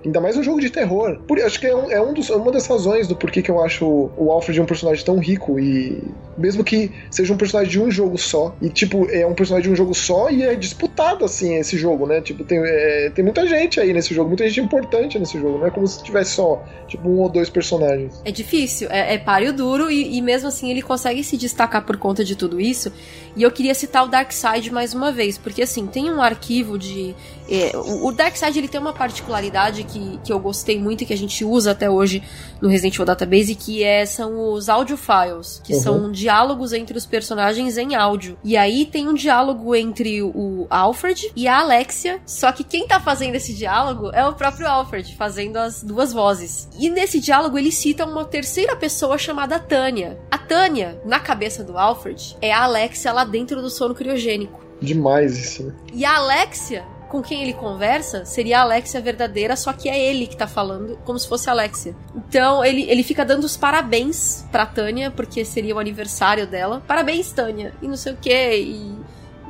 Ainda mais um jogo de terror. Por, acho que é, um, é um dos, uma das razões do porquê que eu acho o Alfred um personagem tão rico. E mesmo que seja um personagem de um jogo só. E, tipo, é um personagem de um jogo só e é disputado, assim, esse jogo, né? Tipo, tem, é, tem muita gente aí nesse jogo, muita gente importante nesse jogo. Não é como se tivesse só, tipo, um ou dois personagens. É difícil, é, é páreo duro e, e mesmo assim ele consegue se destacar por conta de tudo isso. E eu queria citar o Darkseid mais uma vez, porque assim, tem um arquivo de. É, o Darkseid ele tem uma particularidade que, que eu gostei muito e que a gente usa até hoje no Resident Evil Database, que é, são os audio files, que uhum. são diálogos entre os personagens em áudio. E aí tem um diálogo entre o Alfred e a Alexia, só que quem tá fazendo esse diálogo é o próprio Alfred, fazendo as duas vozes. E nesse diálogo ele cita uma terceira pessoa chamada Tânia. A Tânia, na cabeça do Alfred, é a Alexia lá dentro do sono criogênico. Demais isso, né? E a Alexia com quem ele conversa seria a Alexia verdadeira, só que é ele que tá falando como se fosse a Alexia. Então ele, ele fica dando os parabéns pra Tânia, porque seria o aniversário dela. Parabéns, Tânia! E não sei o que, e,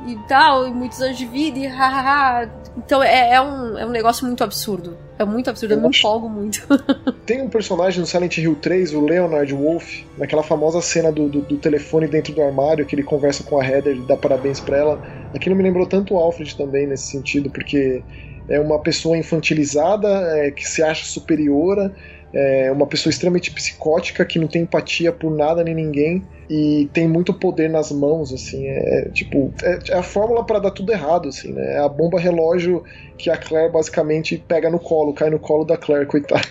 e tal, e muitos anos de vida, e hahaha. Então é, é, um, é um negócio muito absurdo. É muito absurdo, eu, eu me empolgo muito. [laughs] Tem um personagem no Silent Hill 3, o Leonard Wolf, naquela famosa cena do, do, do telefone dentro do armário, que ele conversa com a Heather e dá parabéns para ela. Aquilo me lembrou tanto o Alfred também nesse sentido, porque é uma pessoa infantilizada, é, que se acha superiora, é uma pessoa extremamente psicótica, que não tem empatia por nada nem ninguém e tem muito poder nas mãos, assim, é tipo, é, é a fórmula para dar tudo errado, assim, né? É a bomba relógio que a Claire basicamente pega no colo, cai no colo da Claire, [laughs] coitada.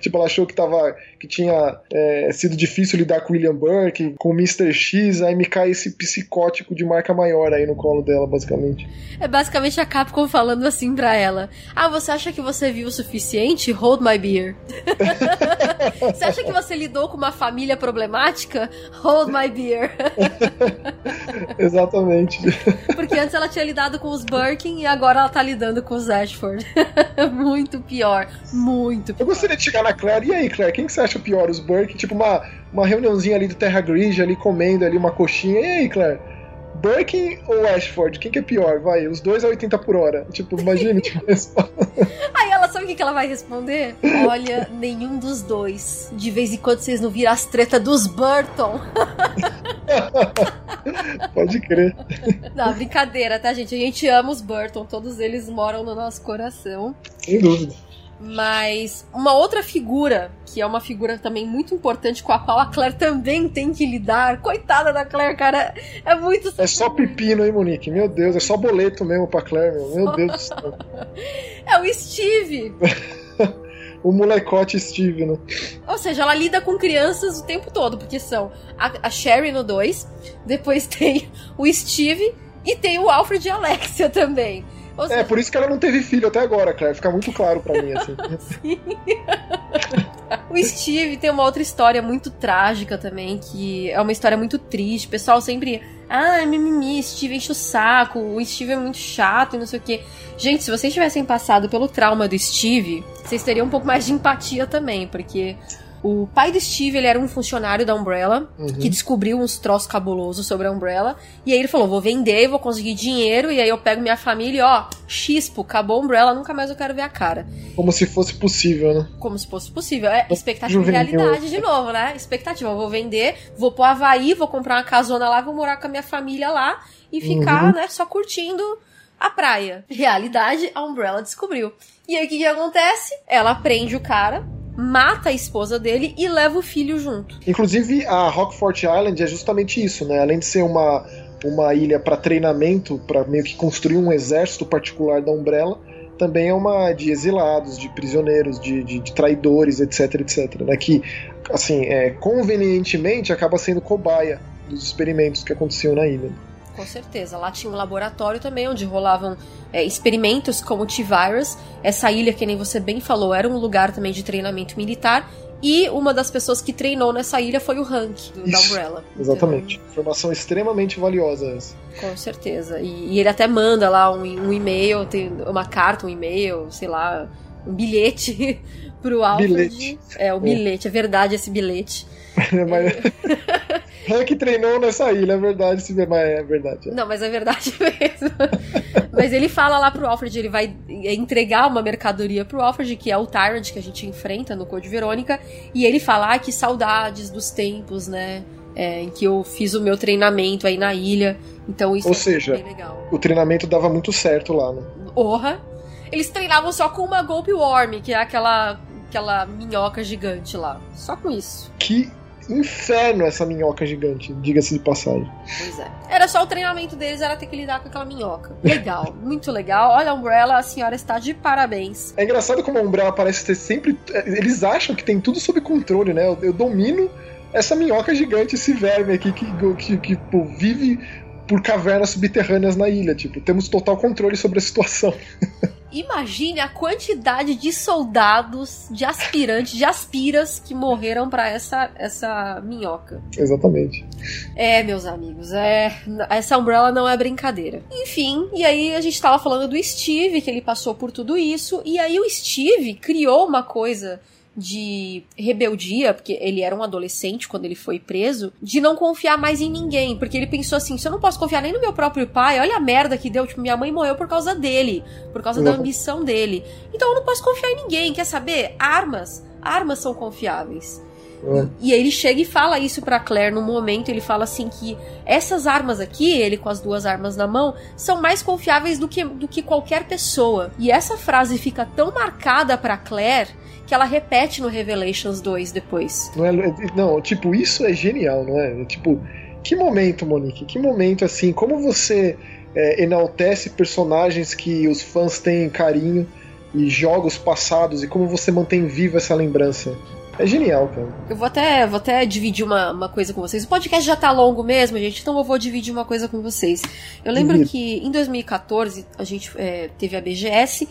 tipo, ela achou que tava que tinha é, sido difícil lidar com William Burke, com o Mr. X, aí me cai esse psicótico de marca maior aí no colo dela, basicamente. É basicamente a Capcom falando assim pra ela: Ah, você acha que você viu o suficiente? Hold my beer. [laughs] você acha que você lidou com uma família problemática? Hold my beer. [laughs] Exatamente. Porque antes ela tinha lidado com os Birkin e agora ela tá lidando com os Ashford. [laughs] muito pior. Muito pior. Eu gostaria de chegar na Claire. E aí, Claire, quem que você acha pior? Os Birkin? Tipo, uma, uma reuniãozinha ali do Terra Grige, ali comendo ali uma coxinha. E aí, Claire? Birkin ou Ashford? Quem que é pior? Vai, os dois a 80 por hora. Tipo, imagina. tipo, [laughs] Aí ela sabe o que, que ela vai responder? Olha, nenhum dos dois. De vez em quando vocês não viram as tretas dos Burton. [laughs] Pode crer. Não, brincadeira, tá, gente? A gente ama os Burton, todos eles moram no nosso coração. Sem dúvida. Mas uma outra figura, que é uma figura também muito importante com a qual a Claire também tem que lidar. Coitada da Claire, cara, é muito. É só pepino, hein, Monique? Meu Deus, é só boleto mesmo pra Claire, meu, meu Deus do céu. [laughs] É o Steve! [laughs] o molecote Steve, né? Ou seja, ela lida com crianças o tempo todo, porque são a, a Sherry no 2, depois [laughs] tem o Steve e tem o Alfred e a Alexia também. Ou seja... É, por isso que ela não teve filho até agora, Claire. Fica muito claro para mim, assim. [laughs] Sim. o Steve tem uma outra história muito trágica também, que é uma história muito triste. O pessoal sempre. Ah, mimimi, Steve enche o saco, o Steve é muito chato e não sei o quê. Gente, se vocês tivessem passado pelo trauma do Steve, vocês teriam um pouco mais de empatia também, porque o pai do Steve, ele era um funcionário da Umbrella, uhum. que descobriu uns troços cabulosos sobre a Umbrella. E aí ele falou: vou vender, vou conseguir dinheiro, e aí eu pego minha família e ó, chispo, acabou a Umbrella, nunca mais eu quero ver a cara. Como se fosse possível, né? Como se fosse possível. É expectativa e realidade de novo, né? Expectativa. Eu vou vender, vou pro Havaí, vou comprar uma casona lá, vou morar com a minha família lá e ficar, uhum. né, só curtindo a praia. Realidade, a Umbrella descobriu. E aí o que, que acontece? Ela prende o cara, mata a esposa dele e leva o filho junto. Inclusive, a Rockfort Island é justamente isso, né? Além de ser uma, uma ilha para treinamento, para meio que construir um exército particular da Umbrella, também é uma de exilados, de prisioneiros, de, de, de traidores, etc, etc. Né? Que, assim, é, convenientemente acaba sendo cobaia dos experimentos que aconteciam na ilha com certeza. Lá tinha um laboratório também onde rolavam é, experimentos como o T-Virus. Essa ilha, que nem você bem falou, era um lugar também de treinamento militar. E uma das pessoas que treinou nessa ilha foi o Hank, do, da Umbrella. Exatamente. Então, Informação extremamente valiosa essa. Com certeza. E, e ele até manda lá um, um e-mail, tem uma carta, um e-mail, sei lá, um bilhete [laughs] pro Alfred. Bilhete. É, o bilhete, é, é verdade esse bilhete. [laughs] Mas... [laughs] Hank treinou nessa ilha, é verdade, se mas é verdade. É. Não, mas é verdade [laughs] mesmo. mas ele fala lá pro Alfred, ele vai entregar uma mercadoria pro Alfred, que é o Tyrant que a gente enfrenta no Code Verônica, e ele fala ah, que saudades dos tempos, né? É, em que eu fiz o meu treinamento aí na ilha. Então isso Ou é seja, bem legal. o treinamento dava muito certo lá, né? Porra! Eles treinavam só com uma Gulp Worm, que é aquela aquela minhoca gigante lá. Só com isso. Que inferno essa minhoca gigante, diga-se de passagem. Pois é. Era só o treinamento deles, era ter que lidar com aquela minhoca. Legal, [laughs] muito legal. Olha, a Umbrella, a senhora está de parabéns. É engraçado como a Umbrella parece ter sempre. Eles acham que tem tudo sob controle, né? Eu, eu domino essa minhoca gigante, esse verme aqui que, que, que, que vive por cavernas subterrâneas na ilha. Tipo, temos total controle sobre a situação. [laughs] Imagine a quantidade de soldados, de aspirantes, de aspiras que morreram para essa, essa minhoca. Exatamente. É, meus amigos, é essa Umbrella não é brincadeira. Enfim, e aí a gente tava falando do Steve, que ele passou por tudo isso, e aí o Steve criou uma coisa de rebeldia, porque ele era um adolescente quando ele foi preso, de não confiar mais em ninguém, porque ele pensou assim: se eu não posso confiar nem no meu próprio pai, olha a merda que deu, tipo, minha mãe morreu por causa dele, por causa uhum. da ambição dele. Então eu não posso confiar em ninguém, quer saber? Armas, armas são confiáveis. É. E aí ele chega e fala isso pra Claire no momento. Ele fala assim que essas armas aqui, ele com as duas armas na mão, são mais confiáveis do que, do que qualquer pessoa. E essa frase fica tão marcada pra Claire que ela repete no Revelations 2 depois. Não, é, não, tipo, isso é genial, não é? Tipo, que momento, Monique? Que momento assim? Como você é, enaltece personagens que os fãs têm carinho e jogos passados e como você mantém viva essa lembrança? É genial, cara. Eu vou até, vou até dividir uma, uma coisa com vocês. O podcast já tá longo mesmo, gente, então eu vou dividir uma coisa com vocês. Eu lembro que em 2014 a gente é, teve a BGS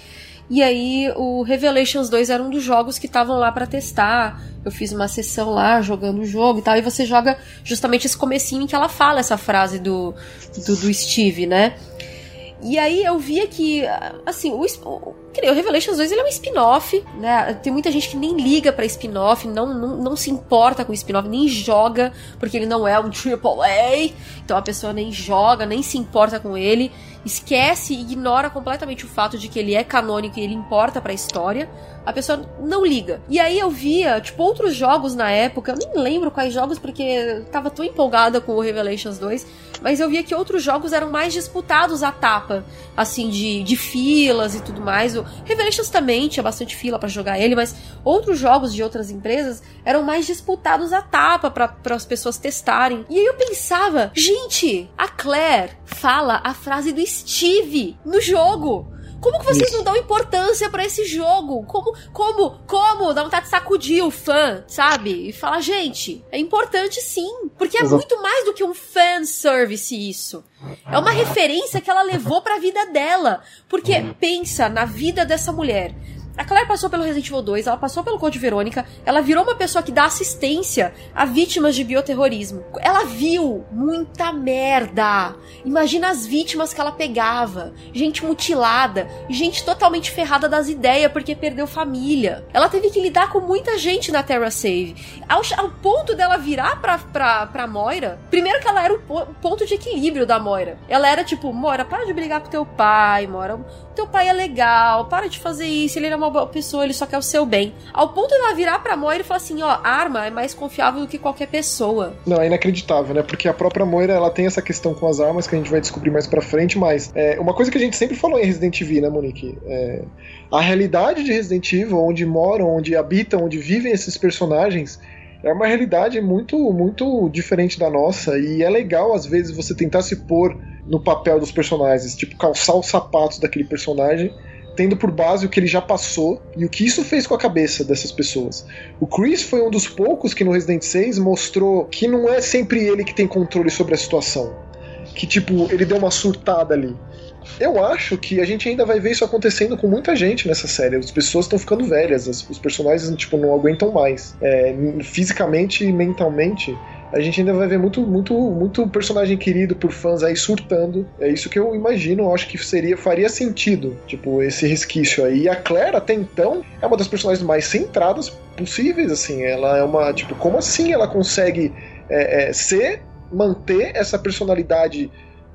e aí o Revelations 2 era um dos jogos que estavam lá pra testar. Eu fiz uma sessão lá jogando o jogo e tal, e você joga justamente esse comecinho em que ela fala essa frase do, do, do Steve, né? E aí eu via que, assim, o, o, o Revelations 2 ele é um spin-off, né? Tem muita gente que nem liga pra spin-off, não, não, não se importa com spin-off, nem joga, porque ele não é um AAA, então a pessoa nem joga, nem se importa com ele, esquece e ignora completamente o fato de que ele é canônico e ele importa pra história. A pessoa não liga. E aí eu via, tipo, outros jogos na época, eu nem lembro quais jogos, porque eu tava tão empolgada com o Revelations 2, mas eu via que outros jogos eram mais disputados à tapa, assim, de, de filas e tudo mais. O Revelations também tinha bastante fila para jogar ele, mas outros jogos de outras empresas eram mais disputados à tapa para as pessoas testarem. E aí eu pensava, gente, a Claire fala a frase do Steve no jogo. Como que vocês Isso. não dão importância pra esse jogo? Como, como, como? Dá vontade de sacudir o fã, sabe? E falar, gente, é importante sim. Porque é Exato. muito mais do que um fanservice isso. É uma referência que ela levou pra vida dela. Porque pensa na vida dessa mulher. A Claire passou pelo Resident Evil 2, ela passou pelo Code Verônica, ela virou uma pessoa que dá assistência a vítimas de bioterrorismo. Ela viu muita merda. Imagina as vítimas que ela pegava. Gente mutilada, gente totalmente ferrada das ideias porque perdeu família. Ela teve que lidar com muita gente na Terra Save. Ao, ao ponto dela virar pra, pra, pra Moira, primeiro que ela era o po- ponto de equilíbrio da Moira. Ela era tipo, Moira, para de brigar com teu pai, Moira. Teu pai é legal, para de fazer isso, ele é uma boa pessoa, ele só quer o seu bem. Ao ponto dela virar pra Moira e falar assim, ó, arma é mais confiável do que qualquer pessoa. Não, é inacreditável, né? Porque a própria Moira, ela tem essa questão com as armas que a gente vai descobrir mais pra frente, mas é, uma coisa que a gente sempre falou em Resident Evil, né, Monique? É, a realidade de Resident Evil, onde moram, onde habitam, onde vivem esses personagens, é uma realidade muito, muito diferente da nossa, e é legal, às vezes, você tentar se pôr no papel dos personagens, tipo, calçar os sapatos daquele personagem, tendo por base o que ele já passou e o que isso fez com a cabeça dessas pessoas. O Chris foi um dos poucos que no Resident 6 mostrou que não é sempre ele que tem controle sobre a situação. Que, tipo, ele deu uma surtada ali. Eu acho que a gente ainda vai ver isso acontecendo com muita gente nessa série. As pessoas estão ficando velhas, as- os personagens tipo, não aguentam mais. É, fisicamente e mentalmente, a gente ainda vai ver muito, muito, muito personagem querido por fãs aí surtando. É isso que eu imagino, eu acho que seria, faria sentido, tipo, esse resquício aí. E a Claire, até então, é uma das personagens mais centradas possíveis, assim. Ela é uma, tipo, como assim ela consegue é, é, ser, manter essa personalidade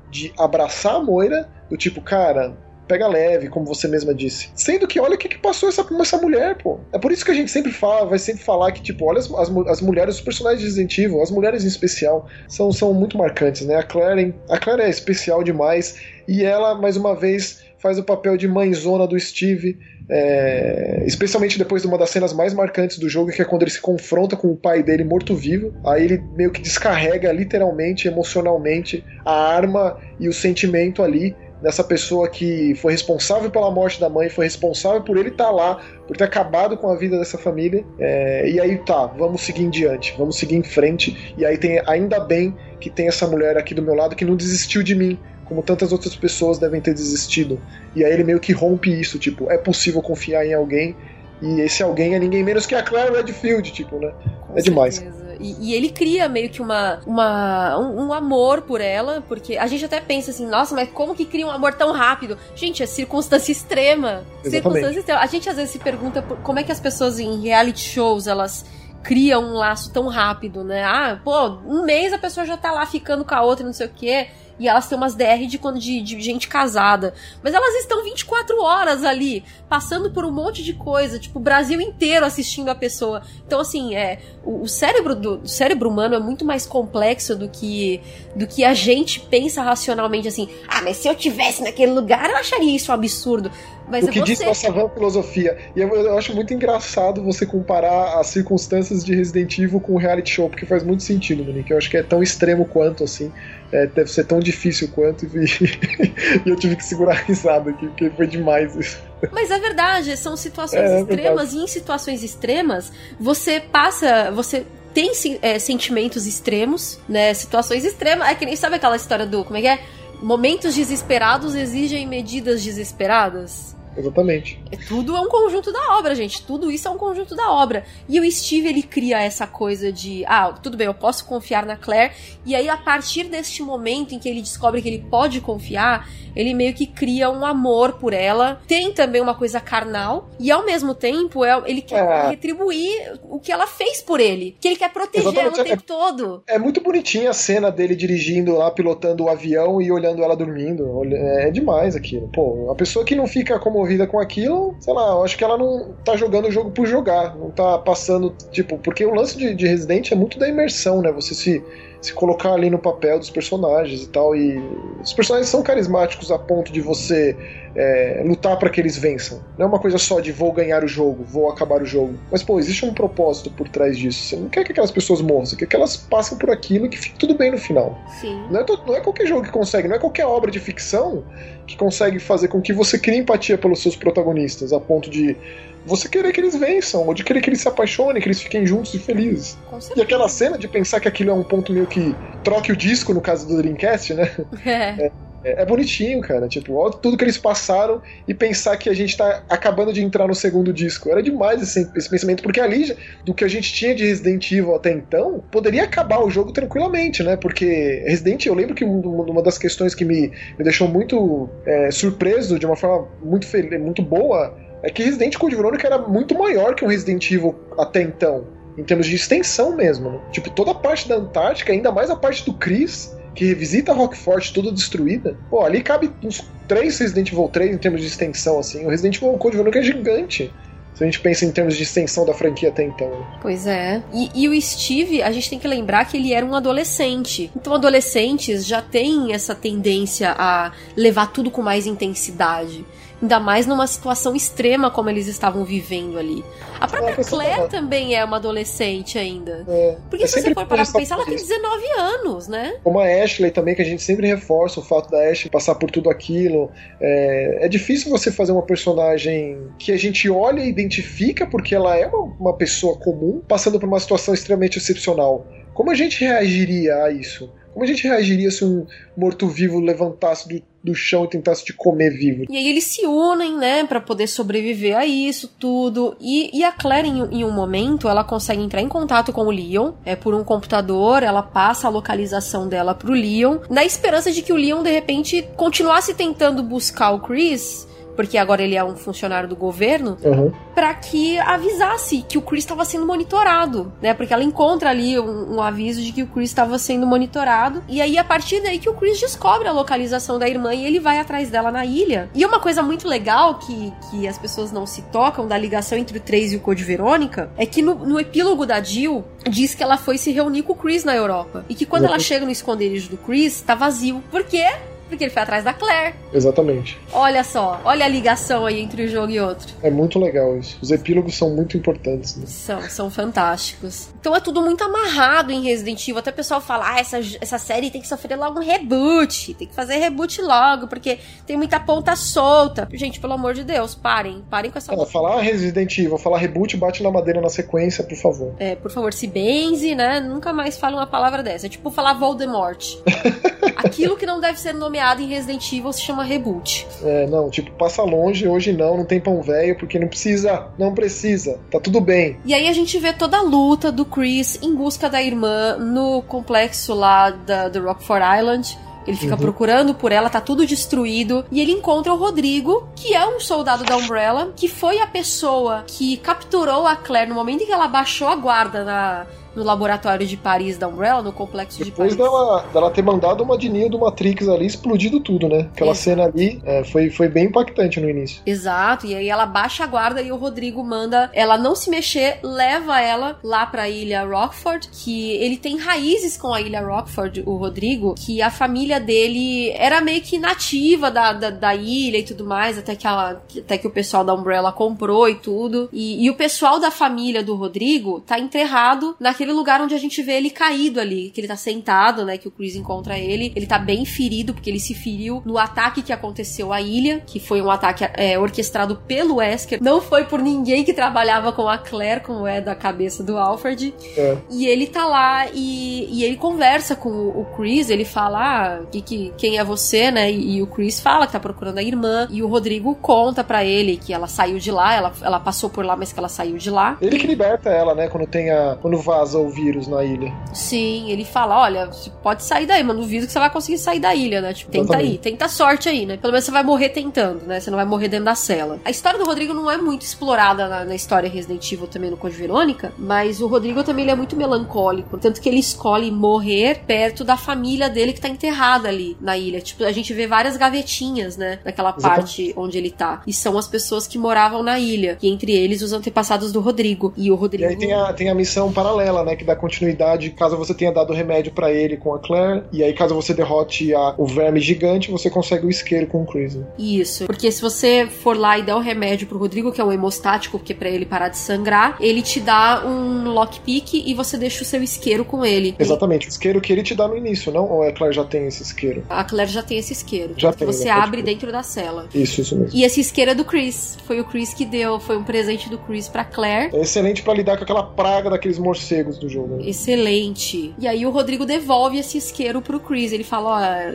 de abraçar a Moira, do tipo, cara, pega leve, como você mesma disse. Sendo que olha o que, que passou essa, essa mulher, pô. É por isso que a gente sempre fala, vai sempre falar que, tipo, olha as, as, as mulheres, os personagens de Resident Evil, as mulheres em especial, são, são muito marcantes, né? A Claire, a Claire é especial demais, e ela, mais uma vez, faz o papel de mãezona do Steve, é, especialmente depois de uma das cenas mais marcantes do jogo, que é quando ele se confronta com o pai dele morto-vivo. Aí ele meio que descarrega literalmente, emocionalmente, a arma e o sentimento ali dessa pessoa que foi responsável pela morte da mãe, foi responsável por ele estar lá, por ter acabado com a vida dessa família. É, e aí tá, vamos seguir em diante, vamos seguir em frente. E aí tem ainda bem que tem essa mulher aqui do meu lado que não desistiu de mim, como tantas outras pessoas devem ter desistido. E aí ele meio que rompe isso, tipo, é possível confiar em alguém. E esse alguém é ninguém menos que a Claire Redfield, tipo, né? Com É demais. E, e ele cria meio que uma, uma um, um amor por ela, porque a gente até pensa assim, nossa, mas como que cria um amor tão rápido? Gente, é circunstância extrema. Exatamente. Circunstância extrema. A gente às vezes se pergunta como é que as pessoas em reality shows, elas criam um laço tão rápido, né? Ah, pô, um mês a pessoa já tá lá ficando com a outra, e não sei o quê. E elas têm umas DR de, de, de gente casada. Mas elas estão 24 horas ali, passando por um monte de coisa, tipo, o Brasil inteiro assistindo a pessoa. Então, assim, é, o, o cérebro do o cérebro humano é muito mais complexo do que, do que a gente pensa racionalmente assim. Ah, mas se eu tivesse naquele lugar, eu acharia isso um absurdo. Mas o é que diz nossa van filosofia. E eu, eu acho muito engraçado você comparar as circunstâncias de Resident Evil com o reality show, porque faz muito sentido, Monique. Eu acho que é tão extremo quanto, assim. É, deve ser tão difícil quanto. E, [laughs] e eu tive que segurar a risada aqui, porque foi demais isso. Mas é verdade, são situações É, é extremas, e em situações extremas, você passa. Você tem é, sentimentos extremos, né? Situações extremas. É que nem sabe aquela história do. Como é que é? Momentos desesperados exigem medidas desesperadas. Exatamente. É, Tudo é um conjunto da obra, gente. Tudo isso é um conjunto da obra. E o Steve, ele cria essa coisa de, ah, tudo bem, eu posso confiar na Claire. E aí, a partir deste momento em que ele descobre que ele pode confiar, ele meio que cria um amor por ela. Tem também uma coisa carnal. E ao mesmo tempo, é- ele quer É. retribuir o que ela fez por ele. Que ele quer proteger ela o tempo todo. É muito bonitinha a cena dele dirigindo lá, pilotando o avião e olhando ela dormindo. Olha- É demais aquilo. Pô, a pessoa que não fica comovida com aquilo, sei lá, eu acho que ela não tá jogando o jogo por jogar. Não tá passando, tipo, porque o lance de, de Resident é muito da imersão, né? Você se, se colocar ali no papel dos personagens e tal. E os personagens são carismáticos a ponto de você é, lutar para que eles vençam. Não é uma coisa só de vou ganhar o jogo, vou acabar o jogo. Mas, pô, existe um propósito por trás disso. Você não quer que aquelas pessoas morram, você quer que elas passem por aquilo e que fique tudo bem no final. Sim. Não é, não é qualquer jogo que consegue, não é qualquer obra de ficção que consegue fazer com que você crie empatia pelos seus protagonistas, a ponto de você querer que eles vençam, ou de querer que eles se apaixonem, que eles fiquem juntos e felizes. E aquela cena de pensar que aquilo é um ponto meio que troque o disco, no caso do Dreamcast, né? É. É, é bonitinho, cara. Tipo, olha tudo que eles passaram e pensar que a gente tá acabando de entrar no segundo disco. Era demais esse, esse pensamento, porque ali, do que a gente tinha de Resident Evil até então, poderia acabar o jogo tranquilamente, né? Porque Resident, eu lembro que um- uma das questões que me, me deixou muito é, surpreso, de uma forma muito, muito boa, é que Resident Code Veronica era muito maior que um Resident Evil até então. Em termos de extensão mesmo, né? Tipo, toda a parte da Antártica, ainda mais a parte do Chris, que revisita Rockfort toda destruída. Pô, ali cabe uns três Resident Evil 3 em termos de extensão, assim. O Resident Evil Code Veronica é gigante. Se a gente pensa em termos de extensão da franquia até então. né? Pois é. E, e o Steve, a gente tem que lembrar que ele era um adolescente. Então, adolescentes já têm essa tendência a levar tudo com mais intensidade. Ainda mais numa situação extrema como eles estavam vivendo ali. A É, própria questão Claire também é uma adolescente ainda. É, Porque é se você for parar pra pensar, ela tem isso. 19 anos, né? Como a Ashley também, que a gente sempre reforça o fato da Ashley passar por tudo aquilo. É, é difícil você fazer uma personagem que a gente olha e identifica porque ela é uma, uma pessoa comum, passando por uma situação extremamente excepcional. Como a gente reagiria a isso? Como a gente reagiria se um morto-vivo levantasse do, do chão e tentasse te comer vivo? E aí eles se unem, né, Pra poder sobreviver a isso tudo. E, e a Claire, em, em um momento, ela consegue entrar em contato com o Leon, é por um computador, ela passa a localização dela pro Leon, na esperança de que o Leon, de repente, continuasse tentando buscar o Chris. Porque agora ele é um funcionário do governo, Aham. Pra que avisasse que o Chris estava sendo monitorado, né? Porque ela encontra ali um, um aviso de que o Chris estava sendo monitorado. E aí, a partir daí que o Chris descobre a localização da irmã e ele vai atrás dela na ilha. E uma coisa muito legal que, que as pessoas não se tocam da ligação entre o 3 e o Code Verônica é que no, no epílogo da Jill diz que ela foi se reunir com o Chris na Europa. E que quando ela chega no esconderijo do Chris, tá vazio. Por quê? Porque ele foi atrás da Claire. Exatamente. Olha só, olha a ligação aí entre um jogo e outro. É muito legal isso. Os epílogos são muito importantes. Né? São, são fantásticos. Então é tudo muito amarrado em Resident Evil. Até o pessoal fala, ah, essa, essa série tem que sofrer logo um reboot. Tem que fazer reboot logo, porque tem muita ponta solta. Gente, pelo amor de Deus, parem. Parem com essa. Ah, falar Resident Evil, falar reboot, bate na madeira na sequência, por favor. É, por favor, se benze, né? Nunca mais fale uma palavra dessa. É tipo falar Voldemort. [laughs] Aquilo que não deve ser nomeado em Resident Evil se chama reboot. É, não, tipo, passa longe, hoje não, não tem pão velho, porque não precisa, não precisa, tá tudo bem. E aí a gente vê toda a luta do Chris em busca da irmã no complexo lá da, do Rockford Island. Ele fica Uhum. procurando por ela, tá tudo destruído. E ele encontra o Rodrigo, que é um soldado da Umbrella, que foi a pessoa que capturou a Claire no momento em que ela baixou a guarda na, no laboratório de Paris da Umbrella, no complexo Depois de Paris. dela, dela ter mandado uma Neo do Matrix ali, explodido tudo, né? Aquela cena ali é, foi, foi bem impactante no início. Exato, e aí ela baixa a guarda e o Rodrigo manda ela não se mexer, leva ela lá pra ilha Rockford, que ele tem raízes com a ilha Rockford, o Rodrigo, que a família dele era meio que nativa da, da, da ilha e tudo mais, até que, ela, até que o pessoal da Umbrella comprou e tudo. E, e o pessoal da família do Rodrigo tá enterrado naquele lugar onde a gente vê ele caído ali, que ele tá sentado, né, que o Chris encontra ele. Ele tá bem ferido, porque ele se feriu no ataque que aconteceu à ilha, que foi um ataque é, orquestrado pelo Wesker. Não foi por ninguém que trabalhava com a Claire, como é da cabeça do Alfred. É. E ele tá lá e, e ele conversa com o Chris, ele fala ah, que, que, quem é você, né? E, e o Chris fala que tá procurando a irmã. E o Rodrigo conta pra ele que ela saiu de lá, ela, ela passou por lá, mas que ela saiu de lá. Ele que liberta ela, né? Quando tem a. Quando vaza o vírus na ilha. Sim, ele fala: olha, você pode sair daí, mas não duvido que você vai conseguir sair da ilha, né? Tipo, tenta aí, tenta a sorte aí, né? Pelo menos você vai morrer tentando, né? Você não vai morrer dentro da cela. A história do Rodrigo não é muito explorada na, na história Resident Evil também no Code Verônica, mas o Rodrigo também é muito melancólico. Tanto que ele escolhe morrer perto da família dele que tá enterrada ali na ilha. Tipo, a gente vê várias gavetinhas, né? Naquela parte onde ele tá. E são as pessoas que moravam na ilha. E entre eles os antepassados do Rodrigo. E o E Rodrigo. aí tem a, tem a missão paralela, né? Que dá continuidade caso você tenha dado remédio pra ele com a Claire. E aí, caso você derrote a- o verme gigante, você consegue o isqueiro com o Chris. Isso. Porque se você for lá e der o remédio pro Rodrigo, que é um hemostático, porque é pra ele parar de sangrar, ele te dá um lockpick e você deixa o seu isqueiro com ele. Exatamente, o isqueiro que ele te dá no início, não? Ou a Claire já tem esse isqueiro? A Claire já tem esse isqueiro. Já que tem, você né? Abre dentro da cela. Isso, isso mesmo. E esse isqueiro é do Chris. Foi o Chris que deu, foi um presente do Chris pra Claire. É excelente pra lidar com aquela praga daqueles morcegos do jogo. né? Excelente. E aí o Rodrigo devolve esse isqueiro pro Chris. Ele fala: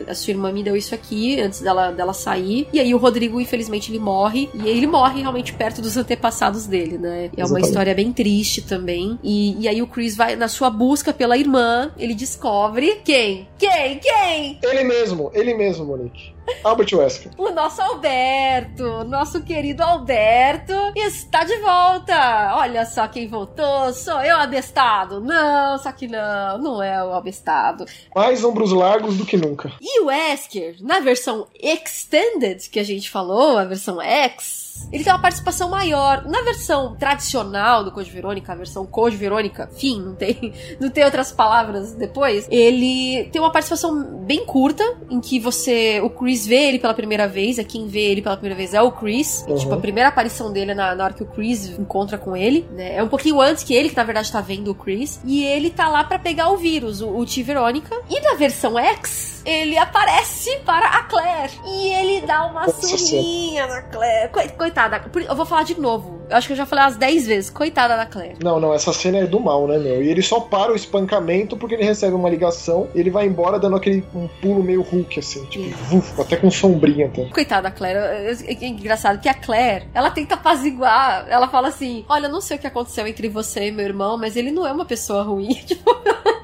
Ó, a sua irmã me deu isso aqui antes dela, dela sair. E aí o Rodrigo, infelizmente, ele morre. E ele morre realmente perto dos antepassados dele, né? É uma Exatamente. história bem triste também. E, e aí o Chris vai na sua busca pela irmã. Ele descobre quem? Quem? Quem? Ele mesmo, ele mesmo, Monique. Albert Wesker. O nosso Alberto, nosso querido Alberto, está de volta. Olha só quem voltou, sou eu abestado. Não, só que não, não é o abestado. Mais ombros largos do que nunca. E o Wesker, na versão Extended, que a gente falou, a versão X, ele tem uma participação maior. Na versão tradicional do Code Verônica, a versão Code Verônica, fim, não tem, [laughs] não tem outras palavras depois, ele tem uma participação bem curta, em que você, o Chris vê ele pela primeira vez, é quem vê ele pela primeira vez é o Chris. Uhum. Tipo, a primeira aparição dele é na, na hora que o Chris encontra com ele, né? É um pouquinho antes que ele, que na verdade tá vendo o Chris. E ele tá lá pra pegar o vírus, o, o T. Verônica. E na versão X, ele aparece para a Claire. E ele dá uma surrinha na Claire. Coi- Coitada. Eu vou falar de novo. Eu acho que eu já falei umas 10 vezes. Coitada da Claire. Não, não, essa cena é do mal, né, meu? E ele só para o espancamento porque ele recebe uma ligação e ele vai embora dando aquele um pulo meio Hulk, assim, tipo, vuf, até com sombrinha até. Coitada da Claire. É engraçado que a Claire, ela tenta apaziguar. Ela fala assim: Olha, eu não sei o que aconteceu entre você e meu irmão, mas ele não é uma pessoa ruim. [laughs] Tipo,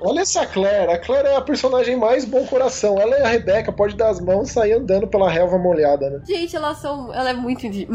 Olha essa Claire, a Claire é a personagem mais bom coração. Ela é a Rebeca, pode dar as mãos e sair andando pela relva molhada, né? Gente, elas são. Ela é muito, inge-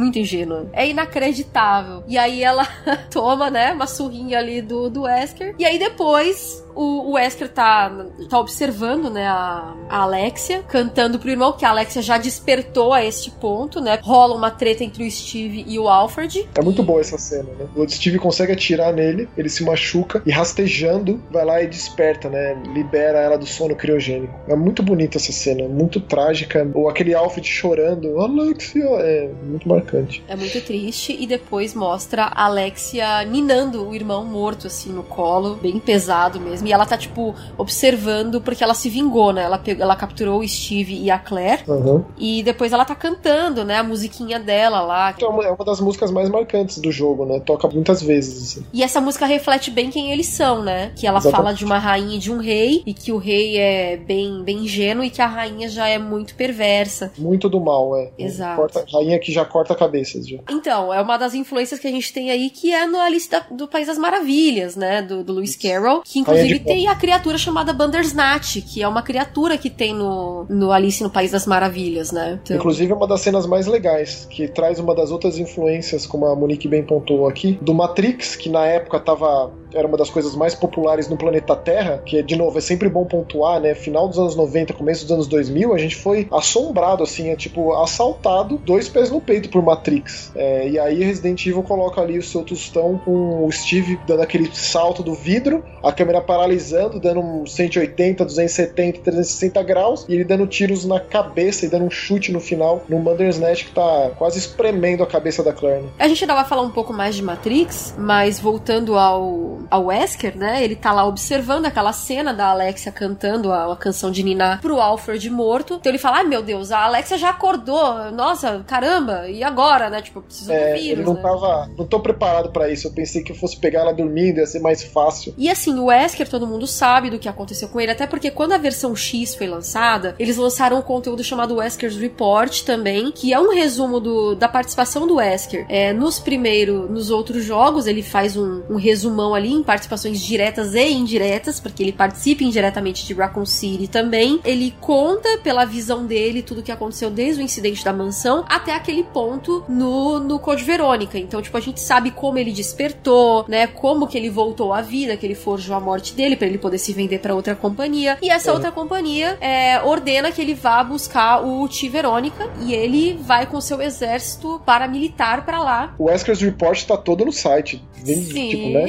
É inacreditável. E aí ela [laughs] toma, né, uma surrinha ali do, do Wesker. E aí depois o, o Wesker tá, tá observando, né, a, a Alexia, cantando pro irmão, que a Alexia já despertou a este ponto, né? Rola uma treta entre o Steve e o Alfred. É muito boa essa cena, né? O Steve consegue atirar nele, ele se machuca e rastejando vai lá e desperta, né? Libera ela do sono criogênico. É muito bonita essa cena, muito trágica. Ou aquele Alfred chorando, Alexia, é muito marcante. É muito triste. E depois mostra a Alexia ninando o irmão morto, assim, no colo, bem pesado mesmo. E ela tá, tipo, observando, porque ela se vingou, né? Ela, pegou, ela capturou o Steve e a Claire. Uhum. E depois ela tá cantando, né? A musiquinha dela lá. Então, é uma- é uma das músicas mais marcantes do jogo, né? Toca muitas vezes, assim. E essa música reflete bem quem eles são, né? Que ela Exatamente. fala de uma rainha e de um rei, e que o rei é bem, bem ingênuo e que a rainha já é muito perversa. Muito do mal, é. Exato. Corta, rainha que já corta já. Então, é uma das influências que a gente tem aí, que é no Alice da- do País das Maravilhas, né? Do, do Lewis Carroll. Que inclusive tem a criatura chamada Bandersnatch, que é uma criatura que tem no, no Alice no País das Maravilhas, né? Então, Inclusive, é uma das cenas mais legais, que traz uma das outras influências, como a Monique bem pontuou aqui, do Matrix, que na época tava era uma das coisas mais populares no planeta Terra, que de novo é sempre bom pontuar, né? Final dos anos 90, começo dos anos 2000, a gente foi assombrado, assim, é tipo assaltado, dois pés no peito por Matrix. É, e aí Resident Evil coloca ali o seu tostão com o Steve dando aquele salto do vidro, a câmera paralisando, dando um 180, 270, 360 graus, e ele dando tiros na cabeça e dando um chute no final no Bandersnatch que tá quase espremendo a cabeça da Claire. Né? A gente ainda vai falar um pouco mais de Matrix, mas voltando ao, ao Wesker, né? Ele tá lá observando aquela cena da Alexia cantando a, a canção de Nina pro Alfred morto. Então ele fala: ai meu Deus, a Alexia já acordou. Nossa, caramba, e agora, né? Tipo, precisa É, do vírus. ele não né? tava. Não tô preparado pra isso. Eu pensei que eu fosse pegar ela dormindo, ia ser mais fácil. E assim, o Wesker, todo mundo sabe do que aconteceu com ele, até porque quando a versão X foi lançada, eles lançaram um conteúdo chamado Wesker's Report também, que é um resumo do, da participação do Wesker. É, nos primeiros, nos outros jogos, ele faz um, um resumão ali em participações diretas e indiretas, porque ele participa indiretamente de Raccoon City também. Ele conta pela visão dele tudo o que aconteceu desde o incidente da mansão até aquele ponto no, no Code Verônica. Então, tipo, a gente sabe como ele despertou, né? Como que ele voltou à vida, que ele forjou a morte dele para ele poder se vender para outra companhia. E essa É. outra companhia é, ordena que ele vá buscar o T Verônica e ele vai com seu exército paramilitar para lá. O Wesker's Report tá todo no site. Vem, Sim, tipo, né?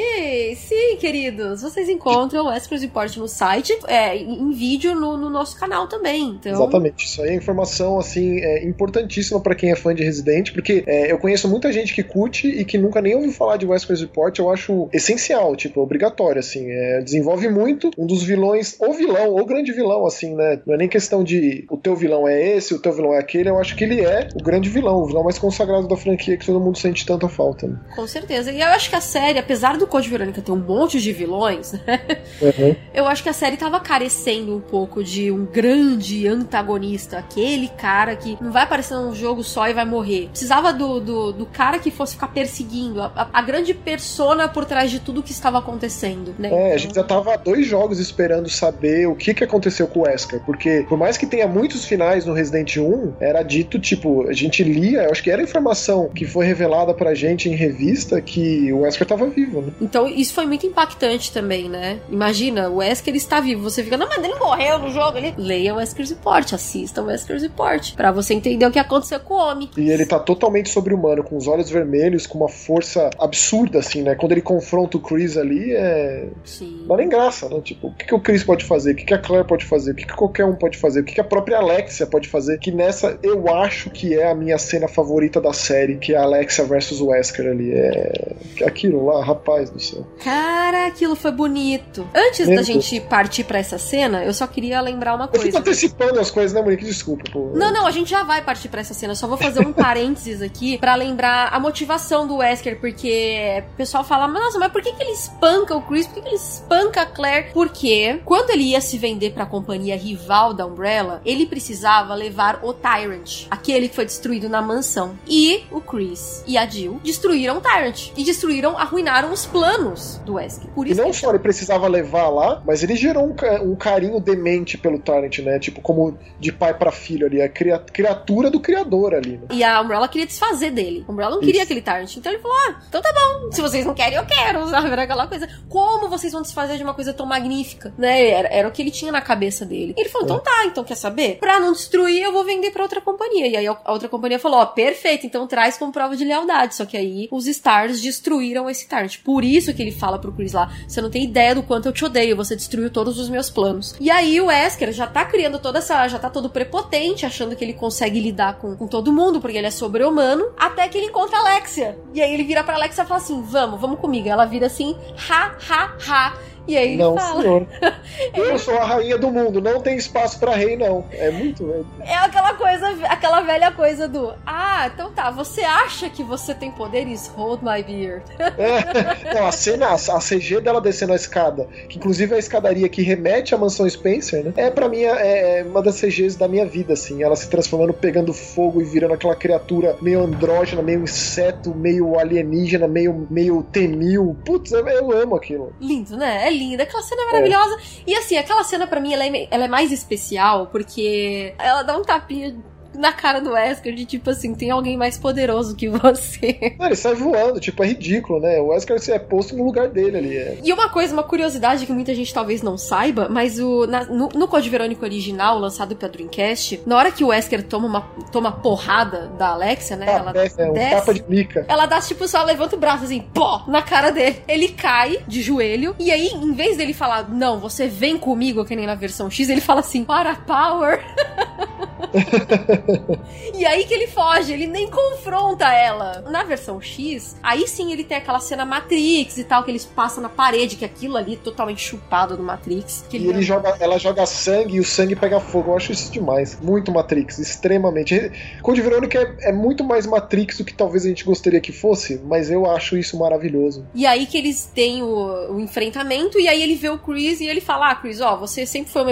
Sim, queridos. Vocês encontram o Escros Report no site, é, em vídeo no, no nosso canal também. Então, Exatamente. Isso aí é informação assim é importantíssima pra quem é fã de Resident, porque é, eu conheço muita gente que curte e que nunca nem ouviu falar de Wesker's Report. Eu acho essencial, tipo, obrigatório, assim. É, desenvolve muito um dos vilões, ou vilão, ou grande vilão, assim, né? Não é nem questão de o teu vilão é esse, o teu vilão é aquele. Eu acho que ele é o grande vilão, o vilão mais consagrado da franquia que todo mundo sente tanta falta. Né? Com certeza. E eu acho que a série, apesar do Code Verônica ter um monte de vilões, né? Uhum. Eu acho que a série tava carecendo um pouco de um grande antagonista. Aquele cara que não vai aparecer num jogo só e vai morrer. Precisava do, do, do cara que fosse ficar perseguindo. A, a- a grande persona por trás de tudo que estava acontecendo, né? É, a Então- gente já tava há dois jogos esperando saber o que, que aconteceu com o Wesker, porque por mais que tenha muitos finais no Resident 1, era dito, tipo, a gente lia, eu acho que era informação que foi revelada pra gente em revista que o Wesker tava vivo, né? Então isso foi muito impactante também, né? Imagina, o Wesker está vivo. Você fica, não, mas ele morreu no jogo ali. Leia o Wesker's Report, assista o Wesker's Report. Pra você entender o que aconteceu com o homem. E ele tá totalmente sobre-humano, com os olhos vermelhos, com uma força absurda, assim, né? Quando ele confronta o Chris ali, é. Sim. Não dá nem graça, né? Tipo, o que, que o Chris pode fazer? O que, que a Claire pode fazer? O que, que qualquer um pode fazer? O que, que a própria Alexia pode fazer? Que nessa eu acho que é a minha cena favorita da série, que é a Alexia versus Wesker ali. É. Aquilo lá, rapaz do céu. Cara, aquilo foi bonito. Antes da gente partir pra essa cena, eu só queria lembrar uma Eu fico coisa. antecipando as coisas, né, Monique? Desculpa, pô. Não, não, a gente já vai partir pra essa cena. Eu só vou fazer um [laughs] parênteses aqui pra lembrar a motivação do Wesker, porque o pessoal fala, nossa, mas por que, que ele espanca o Chris? Por que, que ele espanca a Claire? Porque quando ele ia se vender pra companhia rival da Umbrella, ele precisava levar o Tyrant, aquele que foi destruído na mansão. E o Chris e a Jill destruíram o Tyrant. E destruíram, arruinaram os planos do Wesker. Por E isso não que só ele precisava levar lá, mas ele gerou um, um carinho demente pelo Tyrant, né? Tipo, como de pai pra filho ali, a cria- criatura do criador ali, né? E a Umbrella queria desfazer dele. A Umbrella não queria Isso. aquele Tyrant. Então ele falou: ah, então tá bom. Se vocês não querem, eu quero. [laughs] Sabe? Era aquela coisa. Como vocês vão desfazer de uma coisa tão magnífica? Né? Era, era o que ele tinha na cabeça dele. E ele falou: então tá, então quer saber? Pra não destruir, eu vou vender pra outra companhia. E aí a outra companhia falou: ó, perfeito, então traz como prova de lealdade. Só que aí os Stars destruíram esse Tyrant. Por isso que ele fala pro Chris lá: você não tem ideia do quanto eu te odeio, você destruiu todos os meus planos. E aí o Wesker já tá criando toda essa. já tá todo prepotente, achando que ele consegue lidar com, com todo mundo, porque ele é sobre-humano, até que ele encontra a Alexia. E aí ele vira pra Alexia e fala assim: vamos, vamos comigo. Ela vira assim, ha, ha, ha. E aí ele não, fala. senhor. [laughs] Eu sou a rainha do mundo, não tem espaço pra rei, não. É muito. é- É aquela coisa, aquela velha coisa do Ah, então tá, você acha que você tem poderes? Hold my beer. É. Não, a cena, a, CG dela descendo a escada, que inclusive é a escadaria que remete à mansão Spencer, né? É pra mim é, é uma das CGs da minha vida, assim. Ela se transformando, pegando fogo e virando aquela criatura meio andrógena, meio inseto, meio alienígena, meio, meio temil. Putz, eu, eu amo aquilo. Lindo, né? É linda. Aquela cena é maravilhosa. E assim, aquela cena pra mim ela é, ela é mais especial porque ela dá um tapinha na cara do Wesker de tipo assim, tem alguém mais poderoso que você. [laughs] Não, ele sai voando, tipo, é ridículo, né? O Wesker é posto no lugar dele ali. É. E uma coisa, uma curiosidade que muita gente talvez não saiba, mas o, na, no, no Code Verônica original, lançado pela Dreamcast, na hora que o Wesker toma uma toma porrada da Alexia, né? Ah, ela desce, é, um desce, tapa de mica. ela dá tipo só levanta o braço assim, pó, na cara dele. Ele cai de joelho e aí, em vez dele falar, não, você vem comigo, que nem na versão X, ele fala assim, para power. [laughs] [laughs] e aí que ele foge, ele nem confronta ela. Na versão X, aí sim ele tem aquela cena Matrix e tal, que eles passam na parede, que aquilo ali é totalmente chupado do Matrix. Que E ele joga, ela joga sangue e o sangue pega fogo. Eu acho isso demais. Muito Matrix, extremamente. Code Verônica é, é muito mais Matrix do que talvez a gente gostaria que fosse, mas eu acho isso maravilhoso. E aí que eles têm o, o enfrentamento, e aí ele vê o Chris e ele fala: Ah, Chris, ó, você sempre foi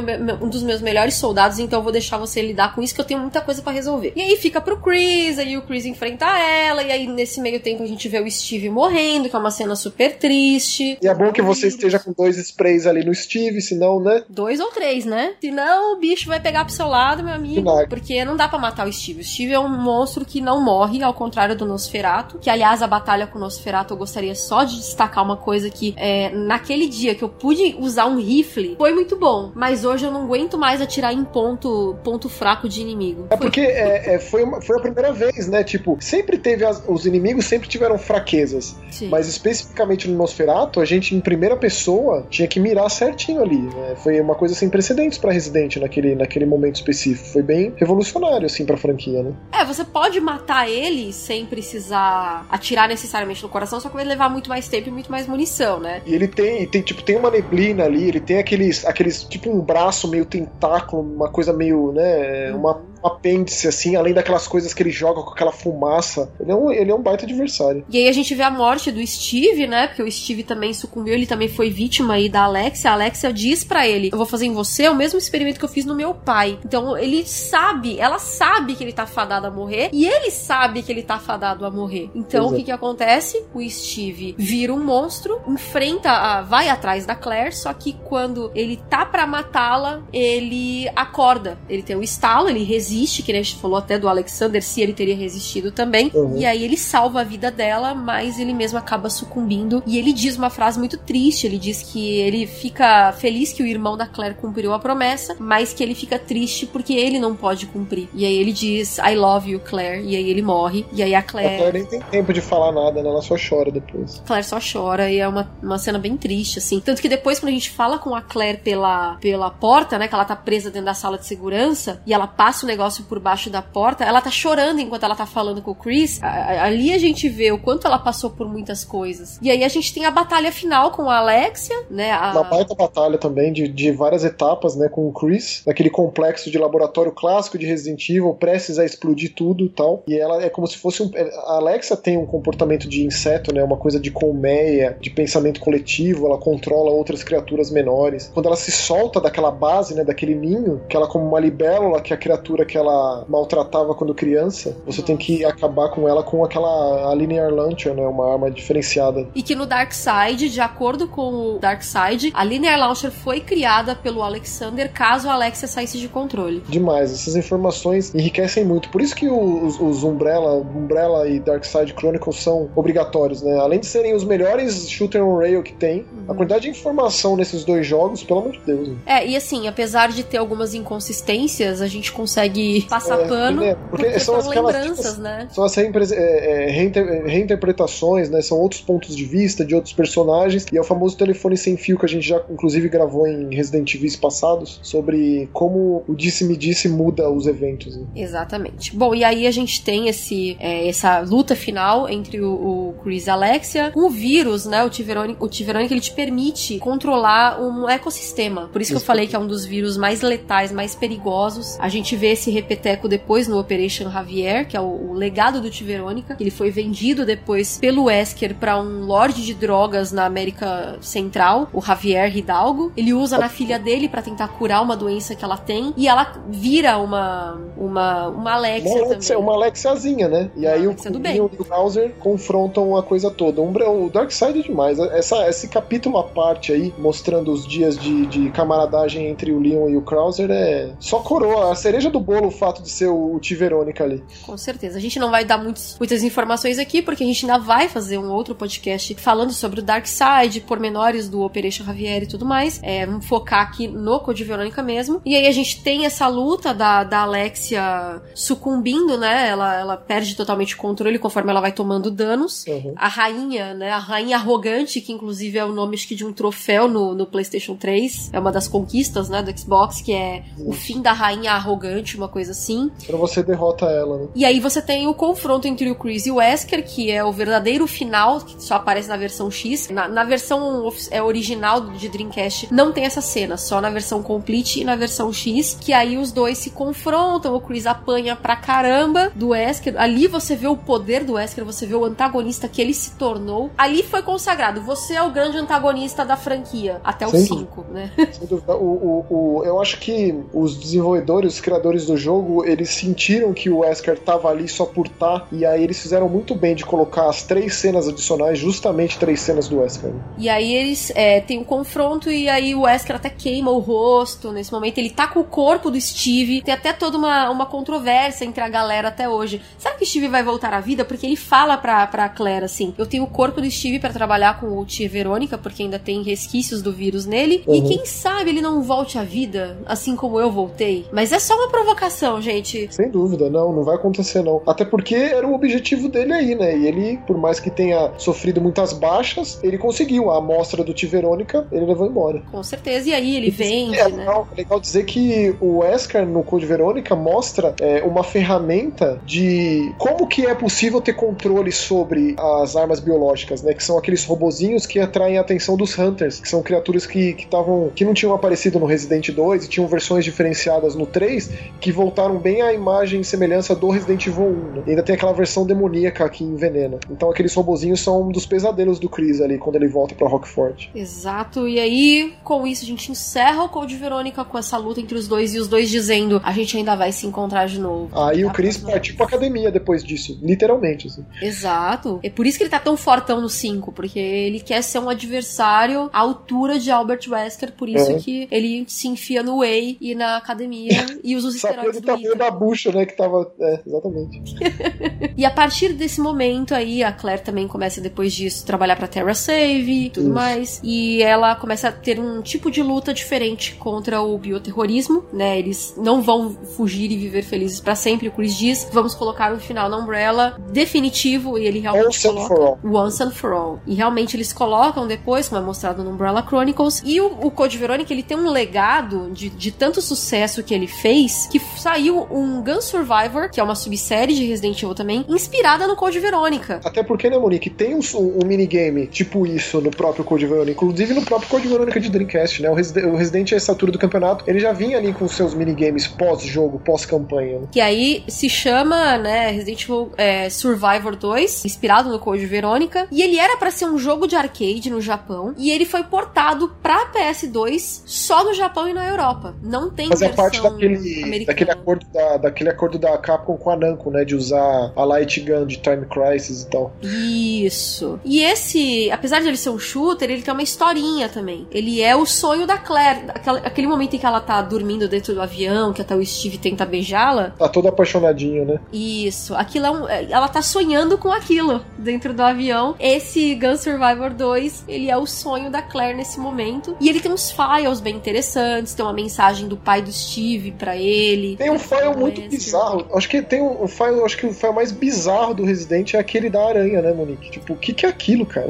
um dos meus melhores soldados, então eu vou deixar você lidar com isso, que eu tenho muita coisa pra resolver. E aí fica pro Chris, aí o Chris enfrenta ela, e aí nesse meio tempo a gente vê o Steve morrendo, que é uma cena super triste. E é bom que você esteja com dois sprays ali no Steve, senão, né? Dois ou três, né? Senão o bicho vai pegar pro seu lado, meu amigo. Porque não dá pra matar o Steve. O Steve é um monstro que não morre, ao contrário do Nosferatu. Que, aliás, a batalha com o Nosferatu eu gostaria só de destacar uma coisa que é, naquele dia que eu pude usar um rifle, foi muito bom. Mas hoje eu não aguento mais atirar em ponto, ponto fraco de inimigo. É porque é, é, foi, uma- foi a primeira vez, né? Tipo, sempre teve as- os inimigos sempre tiveram fraquezas. Sim. Mas especificamente no Nosferatu, a gente em primeira pessoa tinha que mirar certinho ali. né? Foi uma coisa sem precedentes pra Resident naquele, naquele momento específico. Foi bem revolucionário, assim, pra franquia, né? É, você pode matar ele sem precisar atirar necessariamente no coração, só que vai levar muito mais tempo e muito mais munição, né? E ele tem, tem, tipo, tem uma neblina ali, ele tem aqueles, aqueles, tipo um braço meio tentáculo, uma coisa meio, né, uma, um apêndice assim, além daquelas coisas que ele joga com aquela fumaça. Ele é um, ele é um baita adversário. E aí a gente vê a morte do Steve, né? Porque o Steve também sucumbiu, ele também foi vítima aí da Alexia. A Alexia diz pra ele: Eu vou fazer em você o mesmo experimento que eu fiz no meu pai. Então ele sabe, ela sabe que ele tá fadado a morrer e ele sabe que ele tá fadado a morrer. Então o Exato. que que acontece? O Steve vira um monstro, enfrenta, a, vai atrás da Claire, só que quando ele tá pra matá-la, ele acorda. Ele tem um estalo, ele resiste, que nem a gente falou até do Alexander, se ele teria resistido também. Uhum. E aí ele salva a vida dela, mas ele mesmo acaba sucumbindo. E ele diz uma frase muito triste. Ele diz que ele fica feliz que o irmão da Claire cumpriu a promessa, mas que ele fica triste porque ele não pode cumprir. E aí ele diz, I love you, Claire. E aí ele morre. E aí a A Claire. Claire nem tem tempo de falar nada, né? Ela só chora depois. Claire só chora e é uma, uma cena bem triste, assim. Tanto que depois, quando a gente fala com a Claire pela, pela porta, né? Que ela tá presa dentro da sala de segurança e ela passa o negócio por baixo da porta, ela tá chorando enquanto ela tá falando com o Chris. A- Ali a gente vê o quanto ela passou por muitas coisas. E aí a gente tem a batalha final com a Alexia, né? A... Uma baita batalha também de, de várias etapas, né? Com o Chris, naquele complexo de laboratório clássico de Resident Evil, prestes a explodir tudo e tal. E ela é como se fosse um. A Alexa tem um comportamento de inseto, né? Uma coisa de colmeia, de pensamento coletivo, ela controla outras criaturas menores. Quando ela se solta daquela base, né? Daquele ninho, que ela, como uma libélula, que a criatura que ela maltratava quando criança, você tem que acabar com ela com aquela a Linear Launcher, né? Uma arma diferenciada. E que no Dark Side, de acordo com o Dark Side, a Linear Launcher foi criada pelo Alexander caso a Alexia saísse de controle. Demais, essas informações enriquecem muito. Por isso que os, os Umbrella, Umbrella e Darkside Chronicles são obrigatórios, né? Além de serem os melhores shooter on rail que tem, a quantidade de informação nesses dois jogos, pelo amor de Deus. né? É, e assim, apesar de ter algumas inconsistências, a gente consegue passar É, pano, né? porque, Porque são são aquelas, lembranças, tipo, né? São as reimpre- é, é, reinter- reinterpretações, né? São outros pontos de vista de outros personagens. E é o famoso telefone sem fio que a gente já, inclusive, gravou em Resident Evil passados sobre como o disse-me-disse muda os eventos. né? Exatamente. Bom, e aí a gente tem esse, é, essa luta final entre o, o Chris e a Alexia. O vírus, né, o Tiveronic, o Tiveronic, ele te permite controlar um ecossistema. Por isso que eu falei que é um dos vírus mais letais, mais perigosos. A gente vê esse repeteco depois no Operation Javier, que é o, o legado do Tiverônica. Ele foi vendido depois pelo Wesker para um lorde de drogas na América Central, o Javier Hidalgo. Ele usa na filha dele para tentar curar uma doença que ela tem e ela vira uma uma uma Alexia, Uma Alexia, também. uma Alexiazinha, né? E Uma aí o, Alexia. Leon e o Bowser confrontam a coisa toda. Um, o Darkseid é demais. Essa, esse capítulo à parte aí, mostrando os dias de, de camaradagem entre o Leon e o Krauser, é só coroa. A cereja do bolo bolo o fato de ser o, o T Verônica ali. Com certeza. A gente não vai dar muitos, muitas informações aqui, porque a gente ainda vai fazer um outro podcast falando sobre o Dark Side, pormenores do Operation Javier e tudo mais. É, vamos focar aqui no Code Verônica mesmo. E aí a gente tem essa luta da, da Alexia sucumbindo, né? Ela, ela perde totalmente o controle conforme ela vai tomando danos. Uhum. A rainha, né? A rainha arrogante, que inclusive é o nome acho que de um troféu no, no PlayStation 3. É uma das conquistas, né, do Xbox, que é o fim da rainha arrogante, uma coisa assim. Pra você derrota ela, né? E aí você tem o confronto entre o Chris e o Wesker, que é o verdadeiro final, que só aparece na versão X. Na, na versão é, original de Dreamcast não tem essa cena, só na versão Complete e na versão X, que aí os dois se confrontam, o Chris apanha pra caramba do Wesker. Ali você vê o poder do Wesker, você vê o antagonista que ele se tornou. Ali foi consagrado, você é o grande antagonista da franquia, até o Sem 5, né? Sem dúvida. O, o, o- eu acho que os desenvolvedores, os criadores do jogo, eles sentiram que o Wesker tava ali só por tá, e aí eles fizeram muito bem de colocar as três cenas adicionais, justamente três cenas do Wesker. E aí eles é, tem um confronto e aí o Wesker até queima o rosto nesse momento. Ele tá com o corpo do Steve. Tem até toda uma, uma controvérsia entre a galera até hoje. Será que o Steve vai voltar à vida? Porque ele fala pra, pra Claire assim: Eu tenho o corpo do Steve pra trabalhar com o tia Verônica, porque ainda tem resquícios do vírus nele. E Uhum. quem sabe ele não volte à vida, assim como eu voltei. Mas é só uma provocação, gente. Sem dúvida, não, não vai acontecer não. Até porque era o objetivo dele aí, né? E ele, por mais que tenha sofrido muitas baixas, ele conseguiu. A amostra do T Verônica, ele levou embora. Com certeza. E aí ele vende, é né? legal, é legal dizer que o Wesker no Code Verônica mostra é, uma ferramenta de como que é possível ter controle sobre as armas biológicas, né? Que são aqueles robozinhos que atraem a atenção dos Hunters, que são criaturas que que, tavam, que não tinham aparecido no Resident 2 e tinham versões diferenciadas no 3 que voltaram bem à imagem e semelhança do Resident Evil 1. Né? E ainda tem aquela versão demoníaca que envenena. Então aqueles robozinhos são um dos pesadelos do Chris ali quando ele volta pra Rockford. Exato, e aí com isso a gente encerra o Code Verônica com essa luta entre os dois e os dois dizendo a gente ainda vai se encontrar de novo. Aí Tá o Chris bom, partiu pra academia depois disso, literalmente. Assim. Exato. É por isso que ele tá tão fortão no 5, porque ele quer ser um adversário à altura de Albert Wesker, por isso É. que ele se enfia no Whey e na academia [laughs] e usa os Esteroides do tamanho da bucha, né? Que tava. É, exatamente. [laughs] E a partir desse momento aí, a Claire também começa depois disso trabalhar pra Terra Save e tudo Isso. mais. E ela começa a ter um tipo de luta diferente contra o bioterrorismo, né? Eles não vão fugir e viver felizes pra sempre. O Chris diz: vamos colocar um final na Umbrella definitivo. E ele realmente Once and coloca. for all. Once and for all. E realmente eles colocam depois, como é mostrado no Umbrella Chronicles. E o, o Code Verônica, ele tem um legado de, de tanto sucesso que ele fez, que saiu um Gun Survivor, que é uma subsérie de Resident Evil também, inspirada no Code Verônica. Até porque, né, Monique, tem um, um minigame tipo isso no próprio Code Verônica, inclusive no próprio Code Verônica de Dreamcast, né? O, Reside- o Resident, a essa altura do campeonato, ele já vinha ali com seus minigames pós-jogo, pós-campanha. Né? Que aí se chama, né, Resident Evil é, Survivor 2, inspirado no Code Verônica. E ele era pra ser um jogo de arcade no Japão. E ele foi portado pra PS2 só no Japão e na Europa. Não tem Mas é versão parte daquele, americana. Daquele, acordo da, daquele acordo da Capcom com a Namco, né? De usar a Light Gun de Time Crisis e tal. Isso. E esse, apesar de ele ser um shooter, ele tem uma historinha também. Ele é o sonho da Claire. Aquela- aquele momento em que ela tá dormindo dentro do avião, que até o Steve tenta beijá-la. Tá todo apaixonadinho, né? Isso. Aquilo é um, é- ela tá sonhando com aquilo dentro do avião. Esse Gun Survivor 2, ele é o sonho da Claire nesse momento. E ele tem uns files bem interessantes. Tem uma mensagem do pai do Steve pra ele. Tem um file muito bizarro. Acho que tem um, file, acho que o file mais bizarro do Resident é aquele da aranha, né, Monique? Tipo, o que, que é aquilo, cara?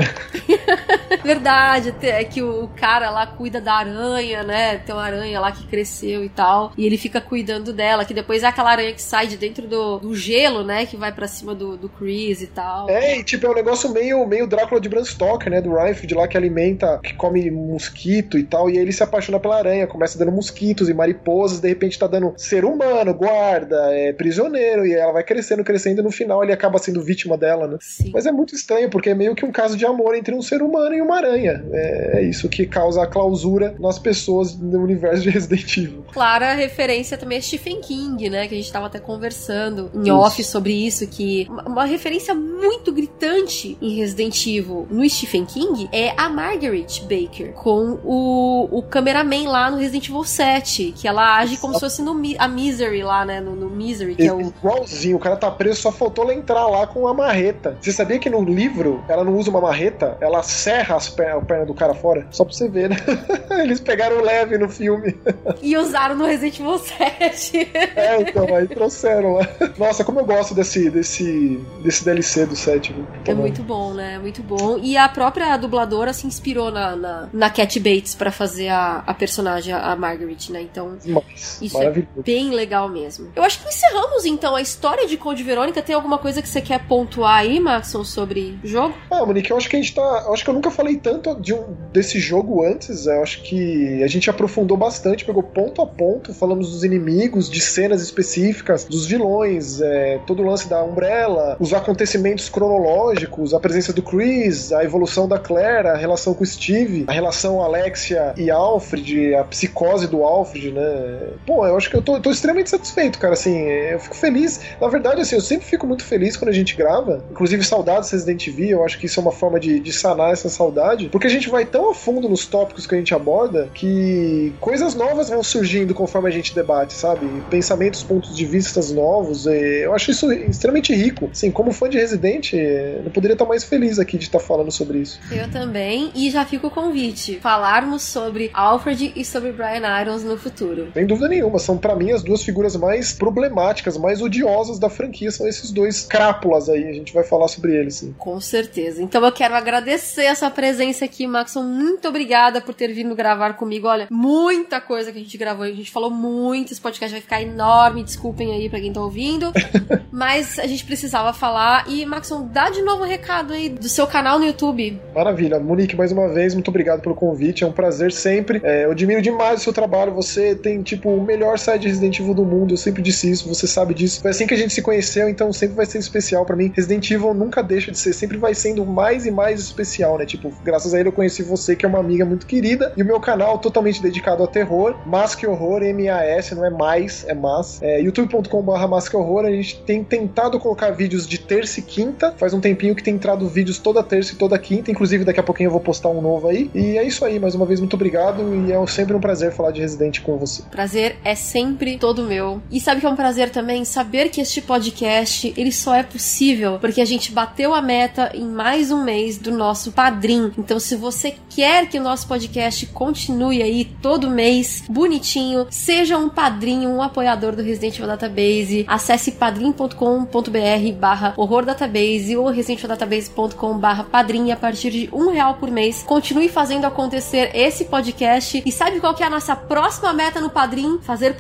[laughs] Verdade, é que o cara lá cuida da aranha, né? Tem uma aranha lá que cresceu e tal. E ele fica cuidando dela, que depois é aquela aranha que sai de dentro do, do gelo, né? Que vai pra cima do, do Chris e tal. É, e tipo, é um negócio meio, meio Drácula de Bram Stoker, né? Do Reinfeldt lá que alimenta, que come mosquito e tal. E aí ele se apaixona pela aranha, começa dando mosquitos e mariposas, de repente tá dando ser humano, guarda, é prisioneiro, e ela vai crescendo, crescendo, e no final ele acaba sendo vítima dela, né? Sim. Mas é muito estranho, porque é meio que um caso de amor entre um ser humano e uma aranha. É, é isso que causa a clausura nas pessoas no universo de Resident Evil. Clara referência também a Stephen King, né? Que a gente tava até conversando em Isso. off sobre isso, que uma, referência muito gritante em Resident Evil no Stephen King é a Margaret Baker, com o, o cameraman lá no Resident Evil 7, que ela age como se fosse no a Misery lá, né? No, no Misery, que é o. Igualzinho, o cara tá preso, só faltou ela entrar lá com uma marreta. Você sabia que no livro ela não usa uma marreta? Ela serra as a perna do cara fora? Só pra você ver, né? [laughs] Eles pegaram leve no filme. E usaram no Resident Evil 7. [laughs] É, então, aí trouxeram lá. Nossa, como eu gosto desse, desse, desse DLC do 7. É muito bom, né? Muito bom. E a própria dubladora se inspirou na, na, na Cat Bates para fazer a, a personagem, a Margaret, né? Então, Mas, isso é bem legal mesmo. Eu acho que encerramos então a história de Code Verônica. Tem alguma coisa que você quer pontuar aí, Maxon, sobre o jogo? Ah, Monique, eu acho que a gente tá. Eu acho que eu nunca falei tanto de um, desse jogo antes. Eu acho que a gente aprofundou bastante, pegou ponto a ponto, falamos dos inimigos, de cenas específicas, dos vilões, é, todo o lance da Umbrella, os acontecimentos cronológicos, a presença do Chris, a evolução da Claire, a relação com o Steve, a relação Alexia e Alfred, a psicose do Alfred, né? Pô, eu acho que eu tô, tô extremamente satisfeito, cara. Assim, eu fico feliz. Na verdade, assim, eu sempre fico muito feliz quando a gente grava. Inclusive, saudades Resident Evil, eu acho que isso é uma forma de, de sanar essa saudade, porque a gente vai tão a fundo nos tópicos que a gente aborda que coisas novas vão surgindo conforme a gente debate, sabe? Pensamentos, pontos de vistas novos. eu acho isso extremamente rico. Assim, como fã de Resident, eu poderia estar mais feliz aqui de estar falando sobre isso. Eu também, e já fica o convite: falarmos sobre Alfred e sobre Brian Irons no futuro. Sem dúvida nenhuma, são para mim as duas figuras mais problemáticas, mais odiosas da franquia, são esses dois crápulas aí. A gente vai falar sobre eles, sim. Com certeza. Então eu quero agradecer essa presença aqui, Maxon. Muito obrigada por ter vindo gravar comigo. Olha, muita coisa que a gente gravou, a gente falou muito. Esse podcast vai ficar enorme. Desculpem aí pra quem tá ouvindo. [laughs] Mas a gente precisava falar. E, Maxon, dá de novo um recado aí do seu canal no YouTube. Maravilha. Monique, mais uma vez, muito obrigado pelo convite. É um prazer sempre. É, eu admiro demais o seu trabalho. Você tem, tipo, o melhor site de Resident Evil do mundo. Eu sempre disse isso, você sabe disso. Foi assim que a gente se conheceu, então sempre vai ser especial para mim. Resident Evil nunca deixa de ser, sempre vai sendo mais e mais especial, né? Tipo, graças a ele eu conheci você, que é uma amiga muito querida. E o meu canal totalmente dedicado ao terror. Mask Horror, M-A-S, não é mais, é mas. É, youtube.com.br Mask Horror. A gente tem tentado colocar vídeos de terça e quinta. Faz um tempinho que tem entrado vídeos toda terça e toda quinta. Inclusive, daqui a pouquinho eu vou postar um novo aí. E é isso aí, mais uma vez, muito obrigado. E é sempre um prazer falar de Resident com você. Prazer é sempre todo meu. E sabe que é um prazer também saber que este podcast ele só é possível porque a gente bateu a meta em mais um mês do nosso padrim. Então, se você quer que o nosso podcast continue aí todo mês, bonitinho, seja um padrinho, um apoiador do Resident Evil Database, acesse padrim.com.br barra horror database ou residentdatabase.com barra padrim a partir de um real por mês. Continue fazendo acontecer esse podcast. E sabe qual que é a nossa próxima meta no padrim? Fazer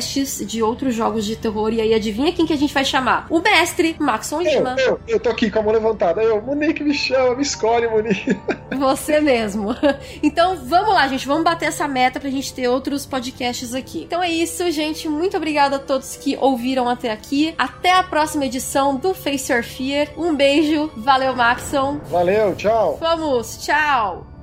podcasts de outros jogos de terror. E aí, adivinha quem que a gente vai chamar? O mestre Maxon Lima. Eu, eu, eu tô aqui com a mão levantada. Eu, Monique, me chama, me escolhe, Monique. [laughs] Você mesmo. [laughs] Então, vamos lá, gente. Vamos bater essa meta pra gente ter outros podcasts aqui. Então é isso, gente. Muito obrigada a todos que ouviram até aqui. Até a próxima edição do Face Your Fear. Um beijo. Valeu, Maxon. Valeu, tchau. Vamos, tchau.